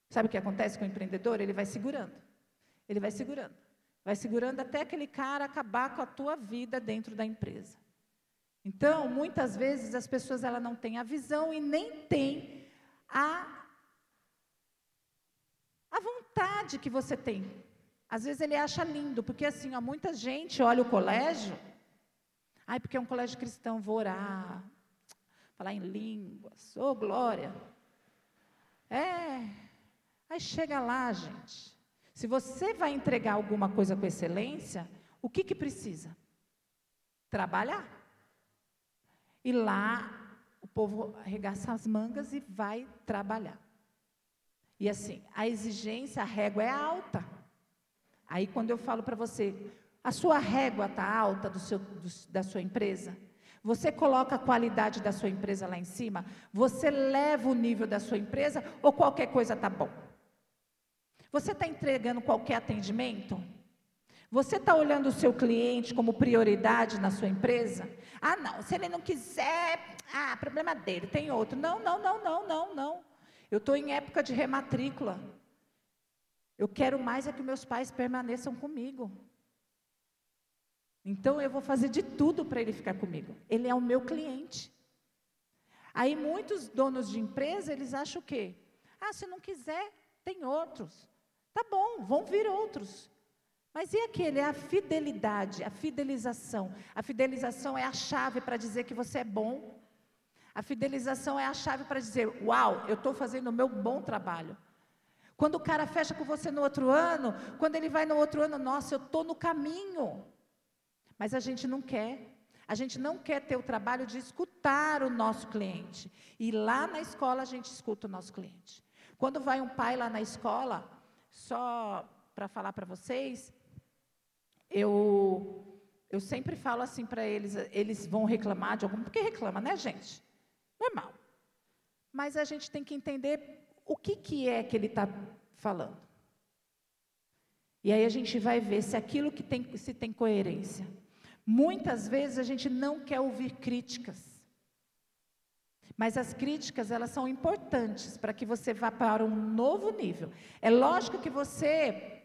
Sabe o que acontece com o empreendedor? Ele vai segurando. Ele vai segurando. Vai segurando até aquele cara acabar com a tua vida dentro da empresa. Então, muitas vezes as pessoas ela não têm a visão e nem têm a a vontade que você tem às vezes ele acha lindo, porque assim, ó, muita gente olha o colégio, ai, porque é um colégio cristão, vou orar, falar em línguas, ô oh, glória. É, aí chega lá, gente. Se você vai entregar alguma coisa com excelência, o que, que precisa? Trabalhar. E lá o povo arregaça as mangas e vai trabalhar. E assim, a exigência, a régua é alta. Aí quando eu falo para você, a sua régua está alta do seu, do, da sua empresa? Você coloca a qualidade da sua empresa lá em cima? Você leva o nível da sua empresa ou qualquer coisa está bom? Você está entregando qualquer atendimento? Você está olhando o seu cliente como prioridade na sua empresa? Ah, não, se ele não quiser, ah, problema dele, tem outro. Não, não, não, não, não, não. Eu estou em época de rematrícula. Eu quero mais é que meus pais permaneçam comigo. Então eu vou fazer de tudo para ele ficar comigo. Ele é o meu cliente. Aí muitos donos de empresa, eles acham o quê? Ah, se não quiser, tem outros. Tá bom, vão vir outros. Mas e aquele? É a fidelidade, a fidelização. A fidelização é a chave para dizer que você é bom. A fidelização é a chave para dizer: Uau, eu estou fazendo o meu bom trabalho. Quando o cara fecha com você no outro ano, quando ele vai no outro ano, nossa, eu estou no caminho. Mas a gente não quer. A gente não quer ter o trabalho de escutar o nosso cliente. E lá na escola a gente escuta o nosso cliente. Quando vai um pai lá na escola, só para falar para vocês, eu Eu sempre falo assim para eles, eles vão reclamar de algum, porque reclama, né, gente? Normal. Mas a gente tem que entender o que, que é que ele está falando. E aí a gente vai ver se aquilo que tem, se tem coerência. Muitas vezes a gente não quer ouvir críticas. Mas as críticas, elas são importantes para que você vá para um novo nível. É lógico que você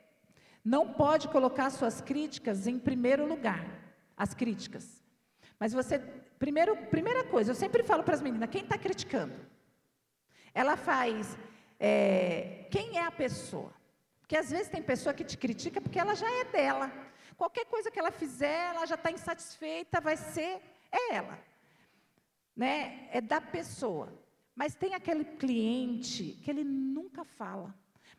não pode colocar suas críticas em primeiro lugar, as críticas. Mas você, primeiro, primeira coisa, eu sempre falo para as meninas, quem está criticando? Ela faz, é, quem é a pessoa? Porque às vezes tem pessoa que te critica porque ela já é dela. Qualquer coisa que ela fizer, ela já está insatisfeita, vai ser, é ela. Né? É da pessoa. Mas tem aquele cliente que ele nunca fala.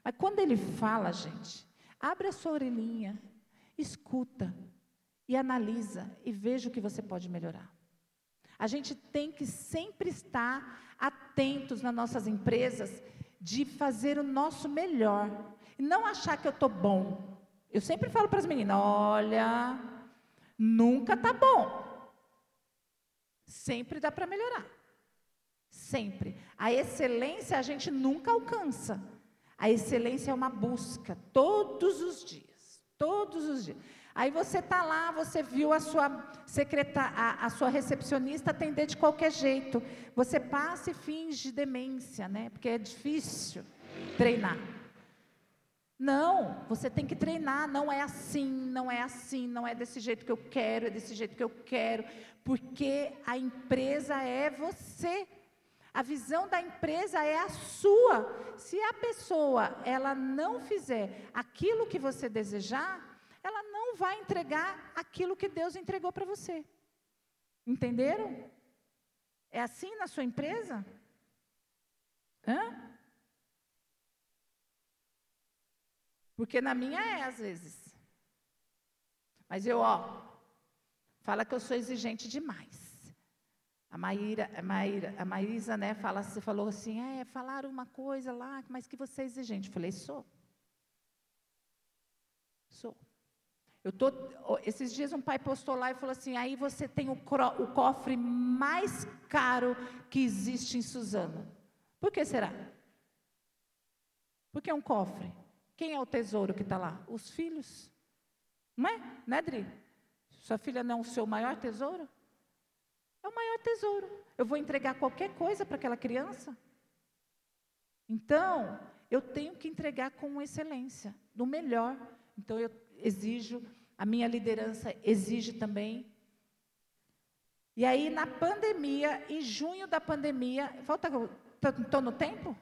Mas quando ele fala, gente, Abre a sua orelhinha, escuta e analisa e veja o que você pode melhorar. A gente tem que sempre estar atentos nas nossas empresas de fazer o nosso melhor e não achar que eu estou bom. Eu sempre falo para as meninas: olha, nunca está bom. Sempre dá para melhorar. Sempre. A excelência a gente nunca alcança. A excelência é uma busca todos os dias, todos os dias. Aí você está lá, você viu a sua secretária, a, sua recepcionista atender de qualquer jeito. Você passa e finge demência, né? Porque é difícil treinar. Não, você tem que treinar. Não é assim, não é assim, não é desse jeito que eu quero, é desse jeito que eu quero, porque a empresa é você. A visão da empresa é a sua. Se a pessoa ela não fizer aquilo que você desejar, ela não vai entregar aquilo que Deus entregou para você. Entenderam? É assim na sua empresa? Hã? Porque na minha é às vezes. Mas eu, ó, fala que eu sou exigente demais. A Maíra, a Maíra, a Maísa, né, fala, você falou assim, é, falaram uma coisa lá, mas que você é exigente. Eu falei, sou. Sou. Eu tô, esses dias um pai postou lá e falou assim, aí você tem o, o cofre mais caro que existe em Suzano. Por que será? Porque é um cofre. Quem é o tesouro que está lá? Os filhos. Não é? É, Dri? Sua filha não é o seu maior tesouro? É o maior tesouro. Eu vou entregar qualquer coisa para aquela criança? Então, eu tenho que entregar com excelência, do melhor. Então, eu exijo, a minha liderança exige também. E aí, na pandemia, em junho da pandemia, falta, estou no tempo?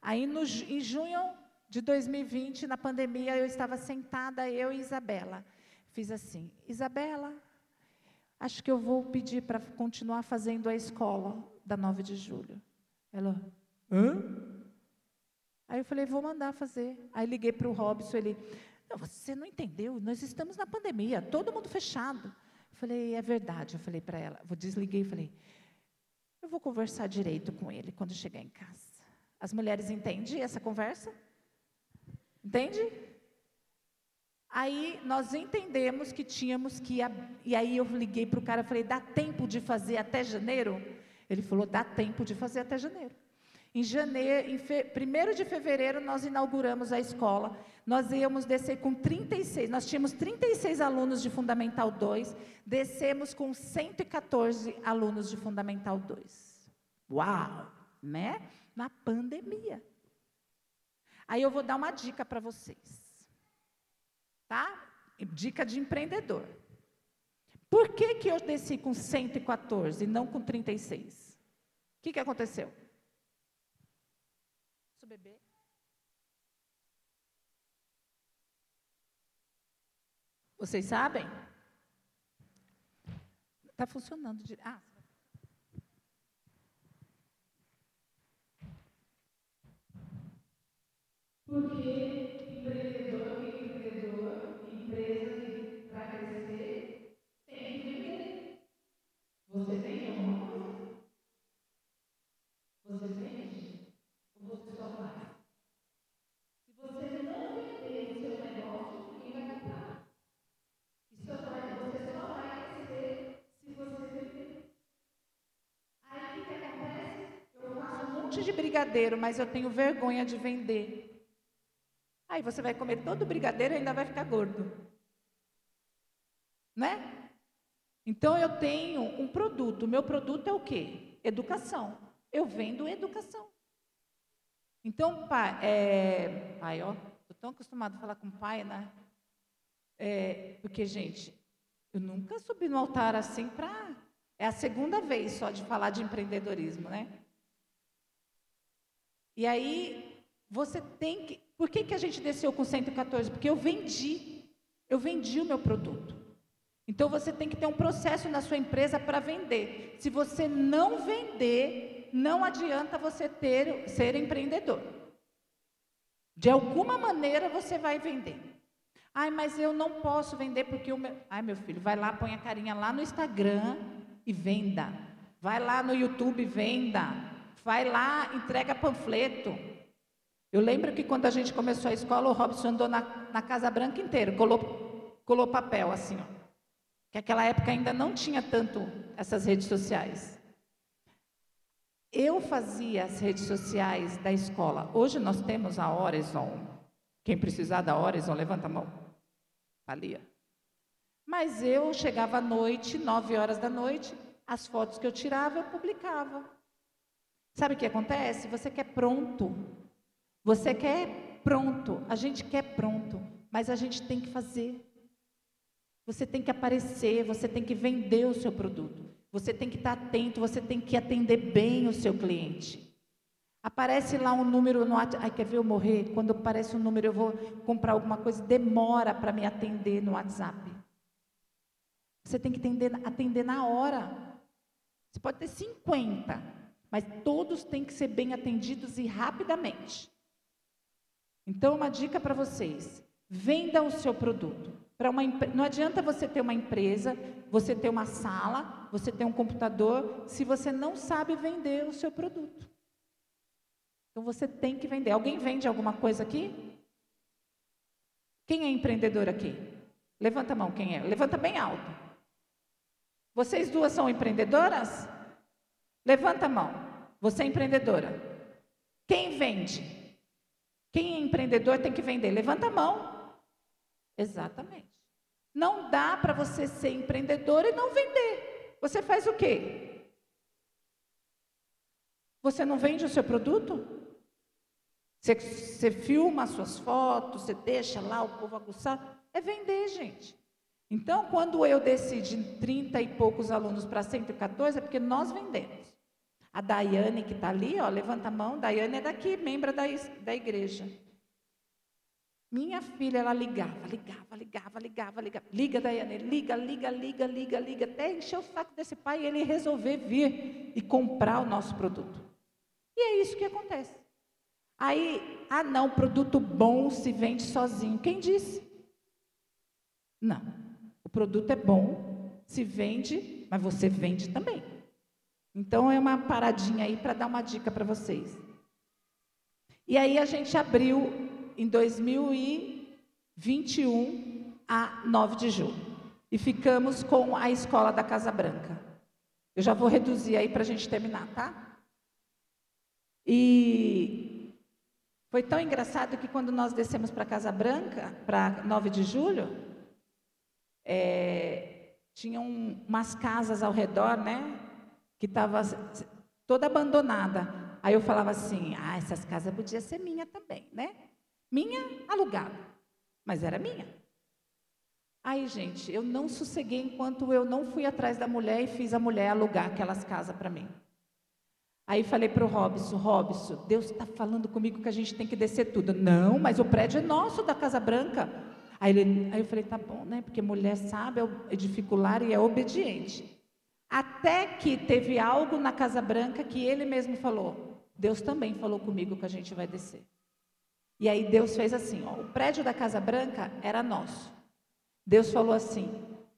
Aí, no, em junho de 2020, na pandemia, eu estava sentada, eu e Isabela. Fiz assim: Isabela, Acho que eu vou pedir para continuar fazendo a escola da 9 de julho. Ela, hã? Aí eu falei, vou mandar fazer. Aí liguei para o Robson, ele, você não entendeu, nós estamos na pandemia, todo mundo fechado. Eu falei, é verdade. Eu falei para ela, vou desliguei e falei, eu vou conversar direito com ele quando chegar em casa. As mulheres entendem essa conversa? Entende? Aí nós entendemos que tínhamos que. E aí eu liguei para o cara e falei: dá tempo de fazer até janeiro? Ele falou: dá tempo de fazer até janeiro. Em janeiro, em fe, 1 de fevereiro, nós inauguramos a escola. Nós íamos descer com 36, nós tínhamos 36 alunos de Fundamental 2, descemos com 114 alunos de Fundamental 2. Uau! Né? Na pandemia. Aí eu vou dar uma dica para vocês. Tá? Dica de empreendedor. Por que, que eu desci com 114 e não com 36? O que, que aconteceu? Bebê? Vocês sabem? Está funcionando. De... Ah, porque empreendedor empreendedor, empresa para crescer, tem que vender. Você vende alguma brigadeiro, mas eu tenho vergonha de vender. Aí você vai comer todo o brigadeiro e ainda vai ficar gordo. Né? Então eu tenho um produto. O meu produto é o quê? Educação. Eu vendo educação. Então, pai, é, pai ó, estou tão acostumado a falar com pai, né? É, porque, gente, eu nunca subi no altar assim para. É a segunda vez só de falar de empreendedorismo, né? E aí, você tem que. Por que, que a gente desceu com 114? Porque eu vendi. Eu vendi o meu produto. Então você tem que ter um processo na sua empresa para vender. Se você não vender, não adianta você ter ser empreendedor. De alguma maneira você vai vender. Ai, mas eu não posso vender porque o meu. Ai, meu filho, vai lá, põe a carinha lá no Instagram e venda. Vai lá no YouTube e venda. Vai lá, entrega panfleto. Eu lembro que quando a gente começou a escola, o Robson andou na, na Casa Branca inteira, colou, colou papel assim, ó que aquela época ainda não tinha tanto essas redes sociais. Eu fazia as redes sociais da escola. Hoje nós temos a Horizon. Quem precisar da Horizon, levanta a mão. Ali. Mas eu chegava à noite, nove horas da noite, as fotos que eu tirava, eu publicava. Sabe o que acontece? Você quer pronto. Você quer pronto. A gente quer pronto. Mas a gente tem que fazer. Você tem que aparecer, você tem que vender o seu produto. Você tem que estar atento, você tem que atender bem o seu cliente. Aparece lá um número no WhatsApp. Ai, quer ver eu morrer? Quando aparece um número, eu vou comprar alguma coisa, demora para me atender no WhatsApp. Você tem que atender, atender na hora. Você pode ter 50, mas todos têm que ser bem atendidos e rapidamente. Então, uma dica para vocês: venda o seu produto. Uma, não adianta você ter uma empresa, você ter uma sala, você ter um computador, se você não sabe vender o seu produto. Então você tem que vender. Alguém vende alguma coisa aqui? Quem é empreendedor aqui? Levanta a mão, quem é? Levanta bem alto. Vocês duas são empreendedoras? Levanta a mão. Você é empreendedora. Quem vende? Quem é empreendedor tem que vender. Levanta a mão. Exatamente. Não dá para você ser empreendedor e não vender. Você faz o quê? Você não vende o seu produto? Você, você filma as suas fotos, você deixa lá o povo aguçar. É vender, gente. Então, quando eu decidi de 30 e poucos alunos para 114, é porque nós vendemos. A Daiane, que está ali, ó, levanta a mão. Daiane é daqui, membro da, da igreja. Minha filha, ela ligava, ligava, ligava, ligava, ligava. Liga, Daiane, liga, liga, liga, liga, liga, até encher o saco desse pai e ele resolver vir e comprar o nosso produto. E é isso que acontece. Aí, ah não, produto bom se vende sozinho. Quem disse? Não. O produto é bom, se vende, mas você vende também. Então é uma paradinha aí para dar uma dica para vocês. E aí a gente abriu em 2021 a 9 de julho. E ficamos com a escola da Casa Branca. Eu já vou reduzir aí para a gente terminar, tá? E foi tão engraçado que quando nós descemos para Casa Branca, para 9 de julho, é, tinham umas casas ao redor, né? Que estava toda abandonada. Aí eu falava assim, ah, essas casas podiam ser minha também, né? Minha, alugada. Mas era minha. Aí, gente, eu não sosseguei enquanto eu não fui atrás da mulher e fiz a mulher alugar aquelas casas para mim. Aí falei para o Robson, Robson, Deus está falando comigo que a gente tem que descer tudo. Não, mas o prédio é nosso da Casa Branca. Aí, ele, aí eu falei, tá bom, né? Porque mulher sabe edificular e é obediente. Até que teve algo na Casa Branca que ele mesmo falou. Deus também falou comigo que a gente vai descer. E aí Deus fez assim: ó, o prédio da Casa Branca era nosso. Deus falou assim: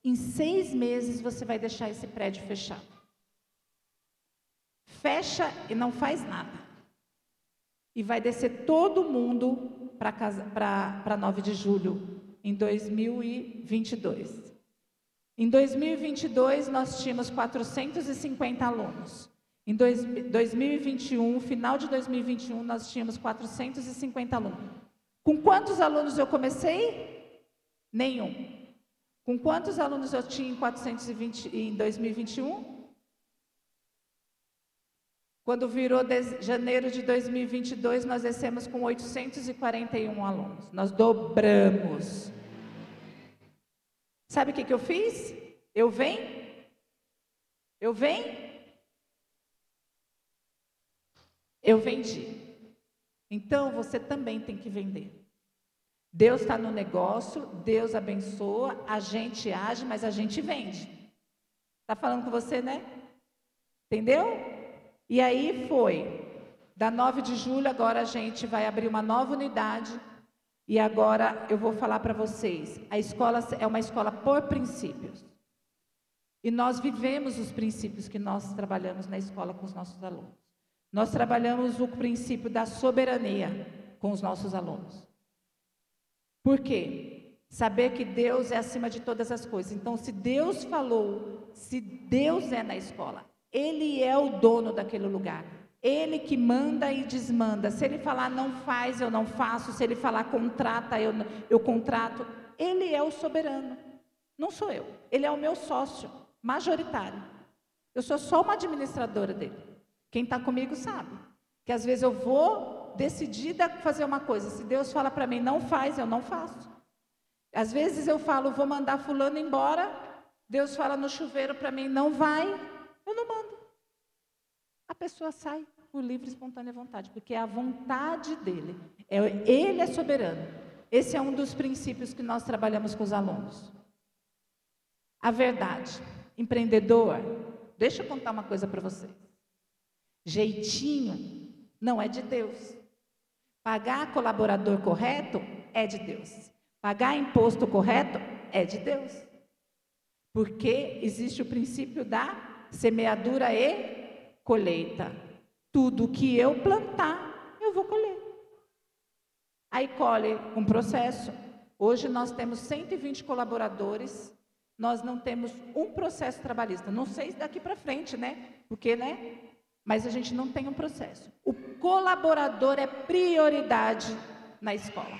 em seis meses você vai deixar esse prédio fechado. Fecha e não faz nada. E vai descer todo mundo para 9 de julho, em 2022. Em 2022, nós tínhamos 450 alunos. Em dois, 2021, final de 2021, nós tínhamos 450 alunos. Com quantos alunos eu comecei? Nenhum. Com quantos alunos eu tinha em 420 em 2021? Quando virou de, janeiro de 2022, nós descemos com 841 alunos. Nós dobramos. Sabe o que, que eu fiz? Eu venho? Eu venho? Eu vendi. Então você também tem que vender. Deus está no negócio, Deus abençoa, a gente age, mas a gente vende. Está falando com você, né? Entendeu? E aí foi. Da 9 de julho, agora a gente vai abrir uma nova unidade. E agora eu vou falar para vocês: a escola é uma escola por princípios. E nós vivemos os princípios que nós trabalhamos na escola com os nossos alunos. Nós trabalhamos o princípio da soberania com os nossos alunos. Por quê? Saber que Deus é acima de todas as coisas. Então, se Deus falou, se Deus é na escola, Ele é o dono daquele lugar. Ele que manda e desmanda. Se Ele falar não faz, eu não faço. Se Ele falar contrata, eu, eu contrato. Ele é o soberano. Não sou eu. Ele é o meu sócio majoritário. Eu sou só uma administradora dele. Quem está comigo sabe. Que às vezes eu vou decidida a fazer uma coisa. Se Deus fala para mim, não faz, eu não faço. Às vezes eu falo, vou mandar fulano embora. Deus fala no chuveiro para mim, não vai, eu não mando. A pessoa sai por livre e espontânea vontade, porque é a vontade dele. É, ele é soberano. Esse é um dos princípios que nós trabalhamos com os alunos. A verdade. Empreendedor, deixa eu contar uma coisa para vocês. Jeitinho não é de Deus. Pagar colaborador correto é de Deus. Pagar imposto correto é de Deus. Porque existe o princípio da semeadura e colheita. Tudo que eu plantar, eu vou colher. Aí colhe um processo. Hoje nós temos 120 colaboradores, nós não temos um processo trabalhista. Não sei daqui para frente, né? Porque, né? Mas a gente não tem um processo. O colaborador é prioridade na escola.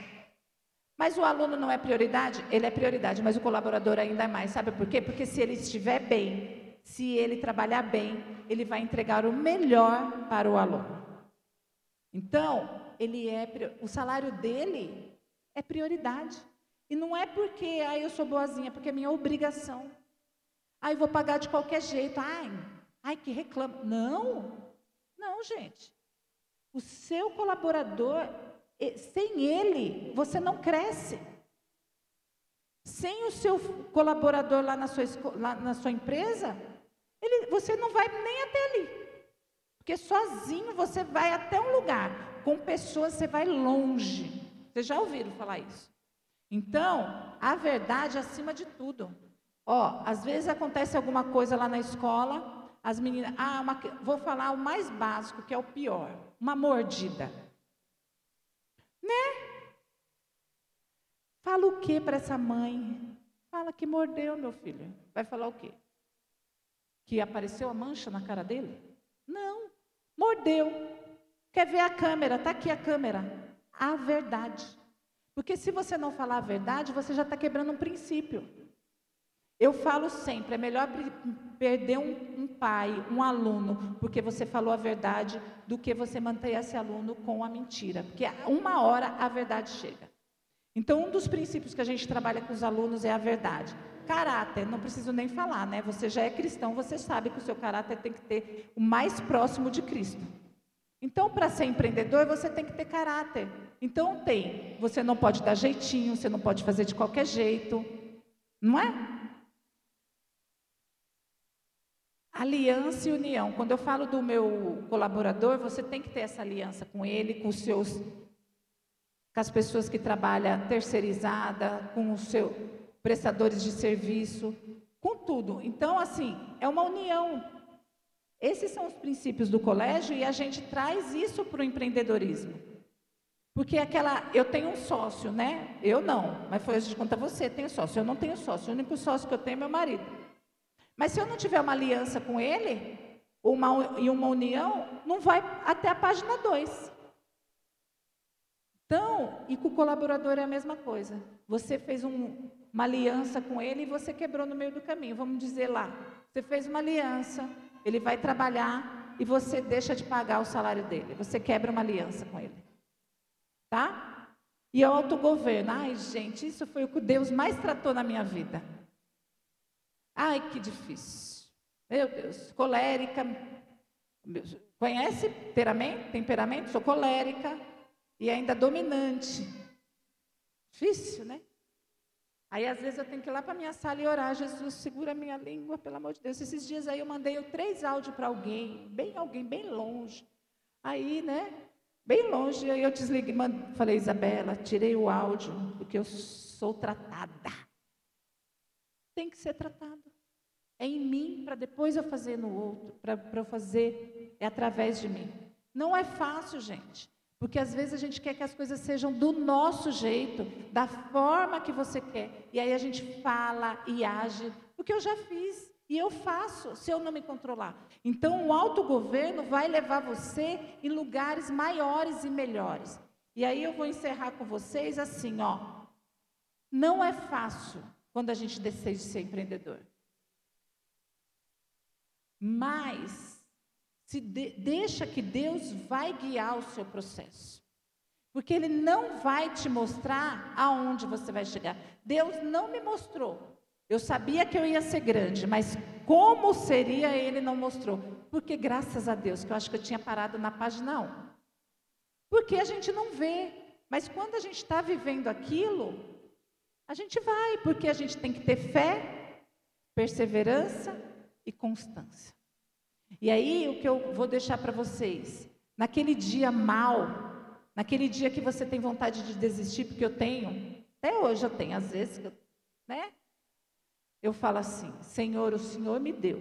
Mas o aluno não é prioridade? Ele é prioridade, mas o colaborador ainda é mais. Sabe por quê? Porque se ele estiver bem, se ele trabalhar bem, ele vai entregar o melhor para o aluno. Então, ele é o salário dele é prioridade. E não é porque ah, eu sou boazinha, porque é minha obrigação. Ah, eu vou pagar de qualquer jeito. Ai, Ai, que reclama. Não, não, gente. O seu colaborador, sem ele, você não cresce. Sem o seu colaborador lá na sua, lá na sua empresa, ele, você não vai nem até ali. Porque sozinho você vai até um lugar. Com pessoas você vai longe. Vocês já ouviram falar isso? Então, a verdade acima de tudo. Ó, às vezes acontece alguma coisa lá na escola, as meninas, ah, uma, vou falar o mais básico, que é o pior, uma mordida. Né? Fala o que para essa mãe? Fala que mordeu meu filho. Vai falar o quê? Que apareceu a mancha na cara dele? Não, mordeu. Quer ver a câmera? Está aqui a câmera. A verdade. Porque se você não falar a verdade, você já está quebrando um princípio. Eu falo sempre, é melhor perder um, um, pai, um aluno, porque você falou a verdade, do que você manter esse aluno com a mentira. Porque uma hora a verdade chega. Então, um dos princípios que a gente trabalha com os alunos é a verdade. Caráter, não preciso nem falar, né? Você já é cristão, você sabe que o seu caráter tem que ter o mais próximo de Cristo. Então, para ser empreendedor, você tem que ter caráter. Então, tem. Você não pode dar jeitinho, você não pode fazer de qualquer jeito. Não é? Aliança e união. Quando eu falo do meu colaborador, você tem que ter essa aliança com ele, com os seus com as pessoas que trabalham terceirizada, com os seus prestadores de serviço, com tudo. Então, assim, é uma união. Esses são os princípios do colégio e a gente traz isso para o empreendedorismo. Porque aquela, eu tenho um sócio, né? Eu não, mas foi gente conta você, tem sócio. Eu não tenho sócio, o único sócio que eu tenho é meu marido. Mas se eu não tiver uma aliança com ele, uma, e uma união, não vai até a página 2. Então, e com o colaborador é a mesma coisa. Você fez um, uma aliança com ele e você quebrou no meio do caminho. Vamos dizer lá, você fez uma aliança, ele vai trabalhar e você deixa de pagar o salário dele. Você quebra uma aliança com ele. Tá? E o autogoverno. Ai, gente, isso foi o que Deus mais tratou na minha vida. Ai, que difícil. Meu Deus, colérica. Conhece temperamento? Temperamento? Sou colérica e ainda dominante. Difícil, né? Aí às vezes eu tenho que ir lá para minha sala e orar, Jesus, segura minha língua, pelo amor de Deus. Esses dias aí eu mandei três áudios para alguém, bem alguém, bem longe. Aí, né, bem longe, aí eu desliguei, falei, Isabela, tirei o áudio, porque eu sou tratada. Tem que ser tratado. É em mim, para depois eu fazer no outro, para eu fazer, é através de mim. Não é fácil, gente. Porque às vezes a gente quer que as coisas sejam do nosso jeito, da forma que você quer. E aí a gente fala e age, porque eu já fiz e eu faço, se eu não me controlar. Então o autogoverno vai levar você em lugares maiores e melhores. E aí eu vou encerrar com vocês assim, ó. Não é fácil quando a gente decide ser empreendedor. Mas se de, deixa que Deus vai guiar o seu processo. Porque Ele não vai te mostrar aonde você vai chegar. Deus não me mostrou. Eu sabia que eu ia ser grande, mas como seria Ele não mostrou. Porque graças a Deus, que eu acho que eu tinha parado na página 1. Porque a gente não vê. Mas quando a gente está vivendo aquilo, a gente vai, porque a gente tem que ter fé, perseverança e constância. E aí, o que eu vou deixar para vocês, naquele dia mal, naquele dia que você tem vontade de desistir, porque eu tenho, até hoje eu tenho, às vezes, né? Eu falo assim: Senhor, o Senhor me deu,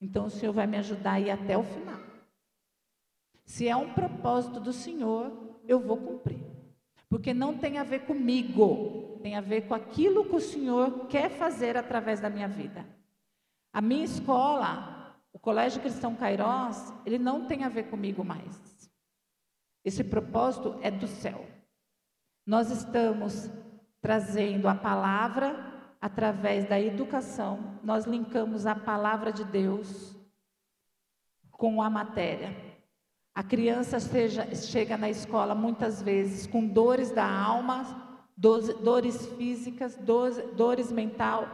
então o Senhor vai me ajudar a ir até o final. Se é um propósito do Senhor, eu vou cumprir. Porque não tem a ver comigo, tem a ver com aquilo que o Senhor quer fazer através da minha vida. A minha escola, o Colégio Cristão Cairós, ele não tem a ver comigo mais. Esse propósito é do céu. Nós estamos trazendo a palavra através da educação, nós linkamos a palavra de Deus com a matéria. A criança seja, chega na escola muitas vezes com dores da alma, dores físicas, dores, dores mental,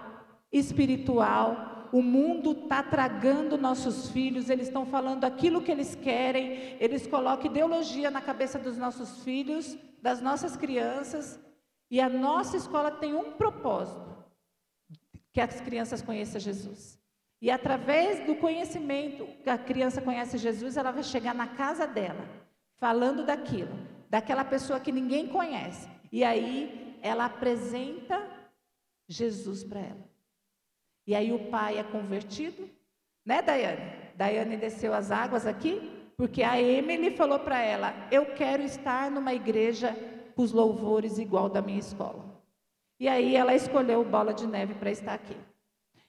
espiritual, o mundo está tragando nossos filhos, eles estão falando aquilo que eles querem, eles colocam ideologia na cabeça dos nossos filhos, das nossas crianças, e a nossa escola tem um propósito: que as crianças conheçam Jesus. E através do conhecimento que a criança conhece Jesus, ela vai chegar na casa dela, falando daquilo, daquela pessoa que ninguém conhece. E aí ela apresenta Jesus para ela. E aí o pai é convertido, né, Daiane? Daiane desceu as águas aqui, porque a Emily falou para ela: Eu quero estar numa igreja com os louvores igual da minha escola. E aí ela escolheu bola de neve para estar aqui.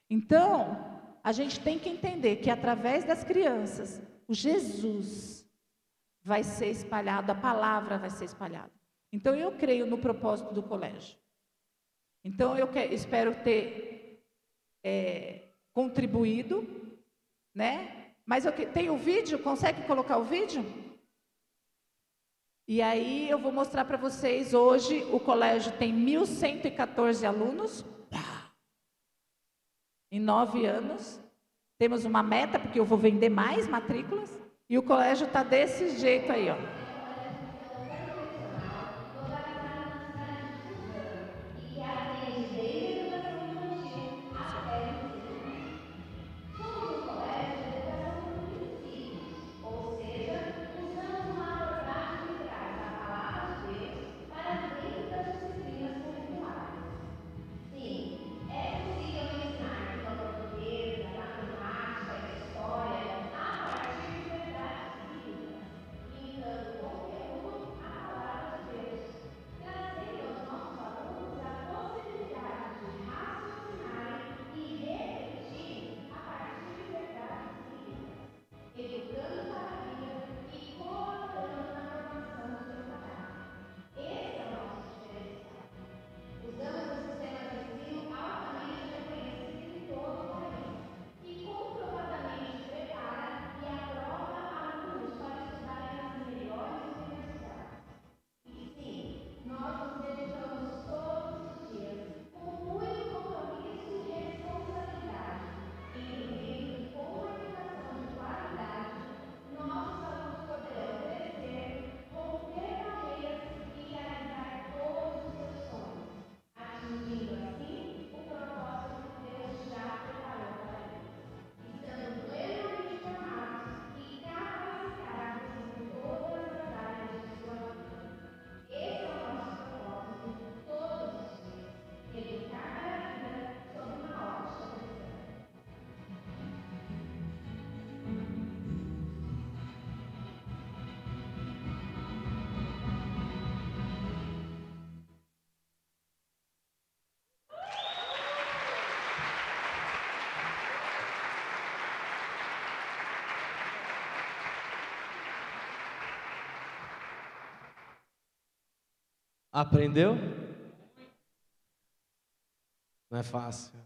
Então, a gente tem que entender que através das crianças, o Jesus vai ser espalhado, a palavra vai ser espalhada. Então, eu creio no propósito do colégio. Então, eu espero ter é, contribuído, né? Mas eu, tem o vídeo? Consegue colocar o vídeo? E aí eu vou mostrar para vocês hoje o colégio tem 1.114 alunos. Em nove anos. Temos uma meta, porque eu vou vender mais matrículas. E o colégio está desse jeito aí, ó. Aprendeu? Não é fácil.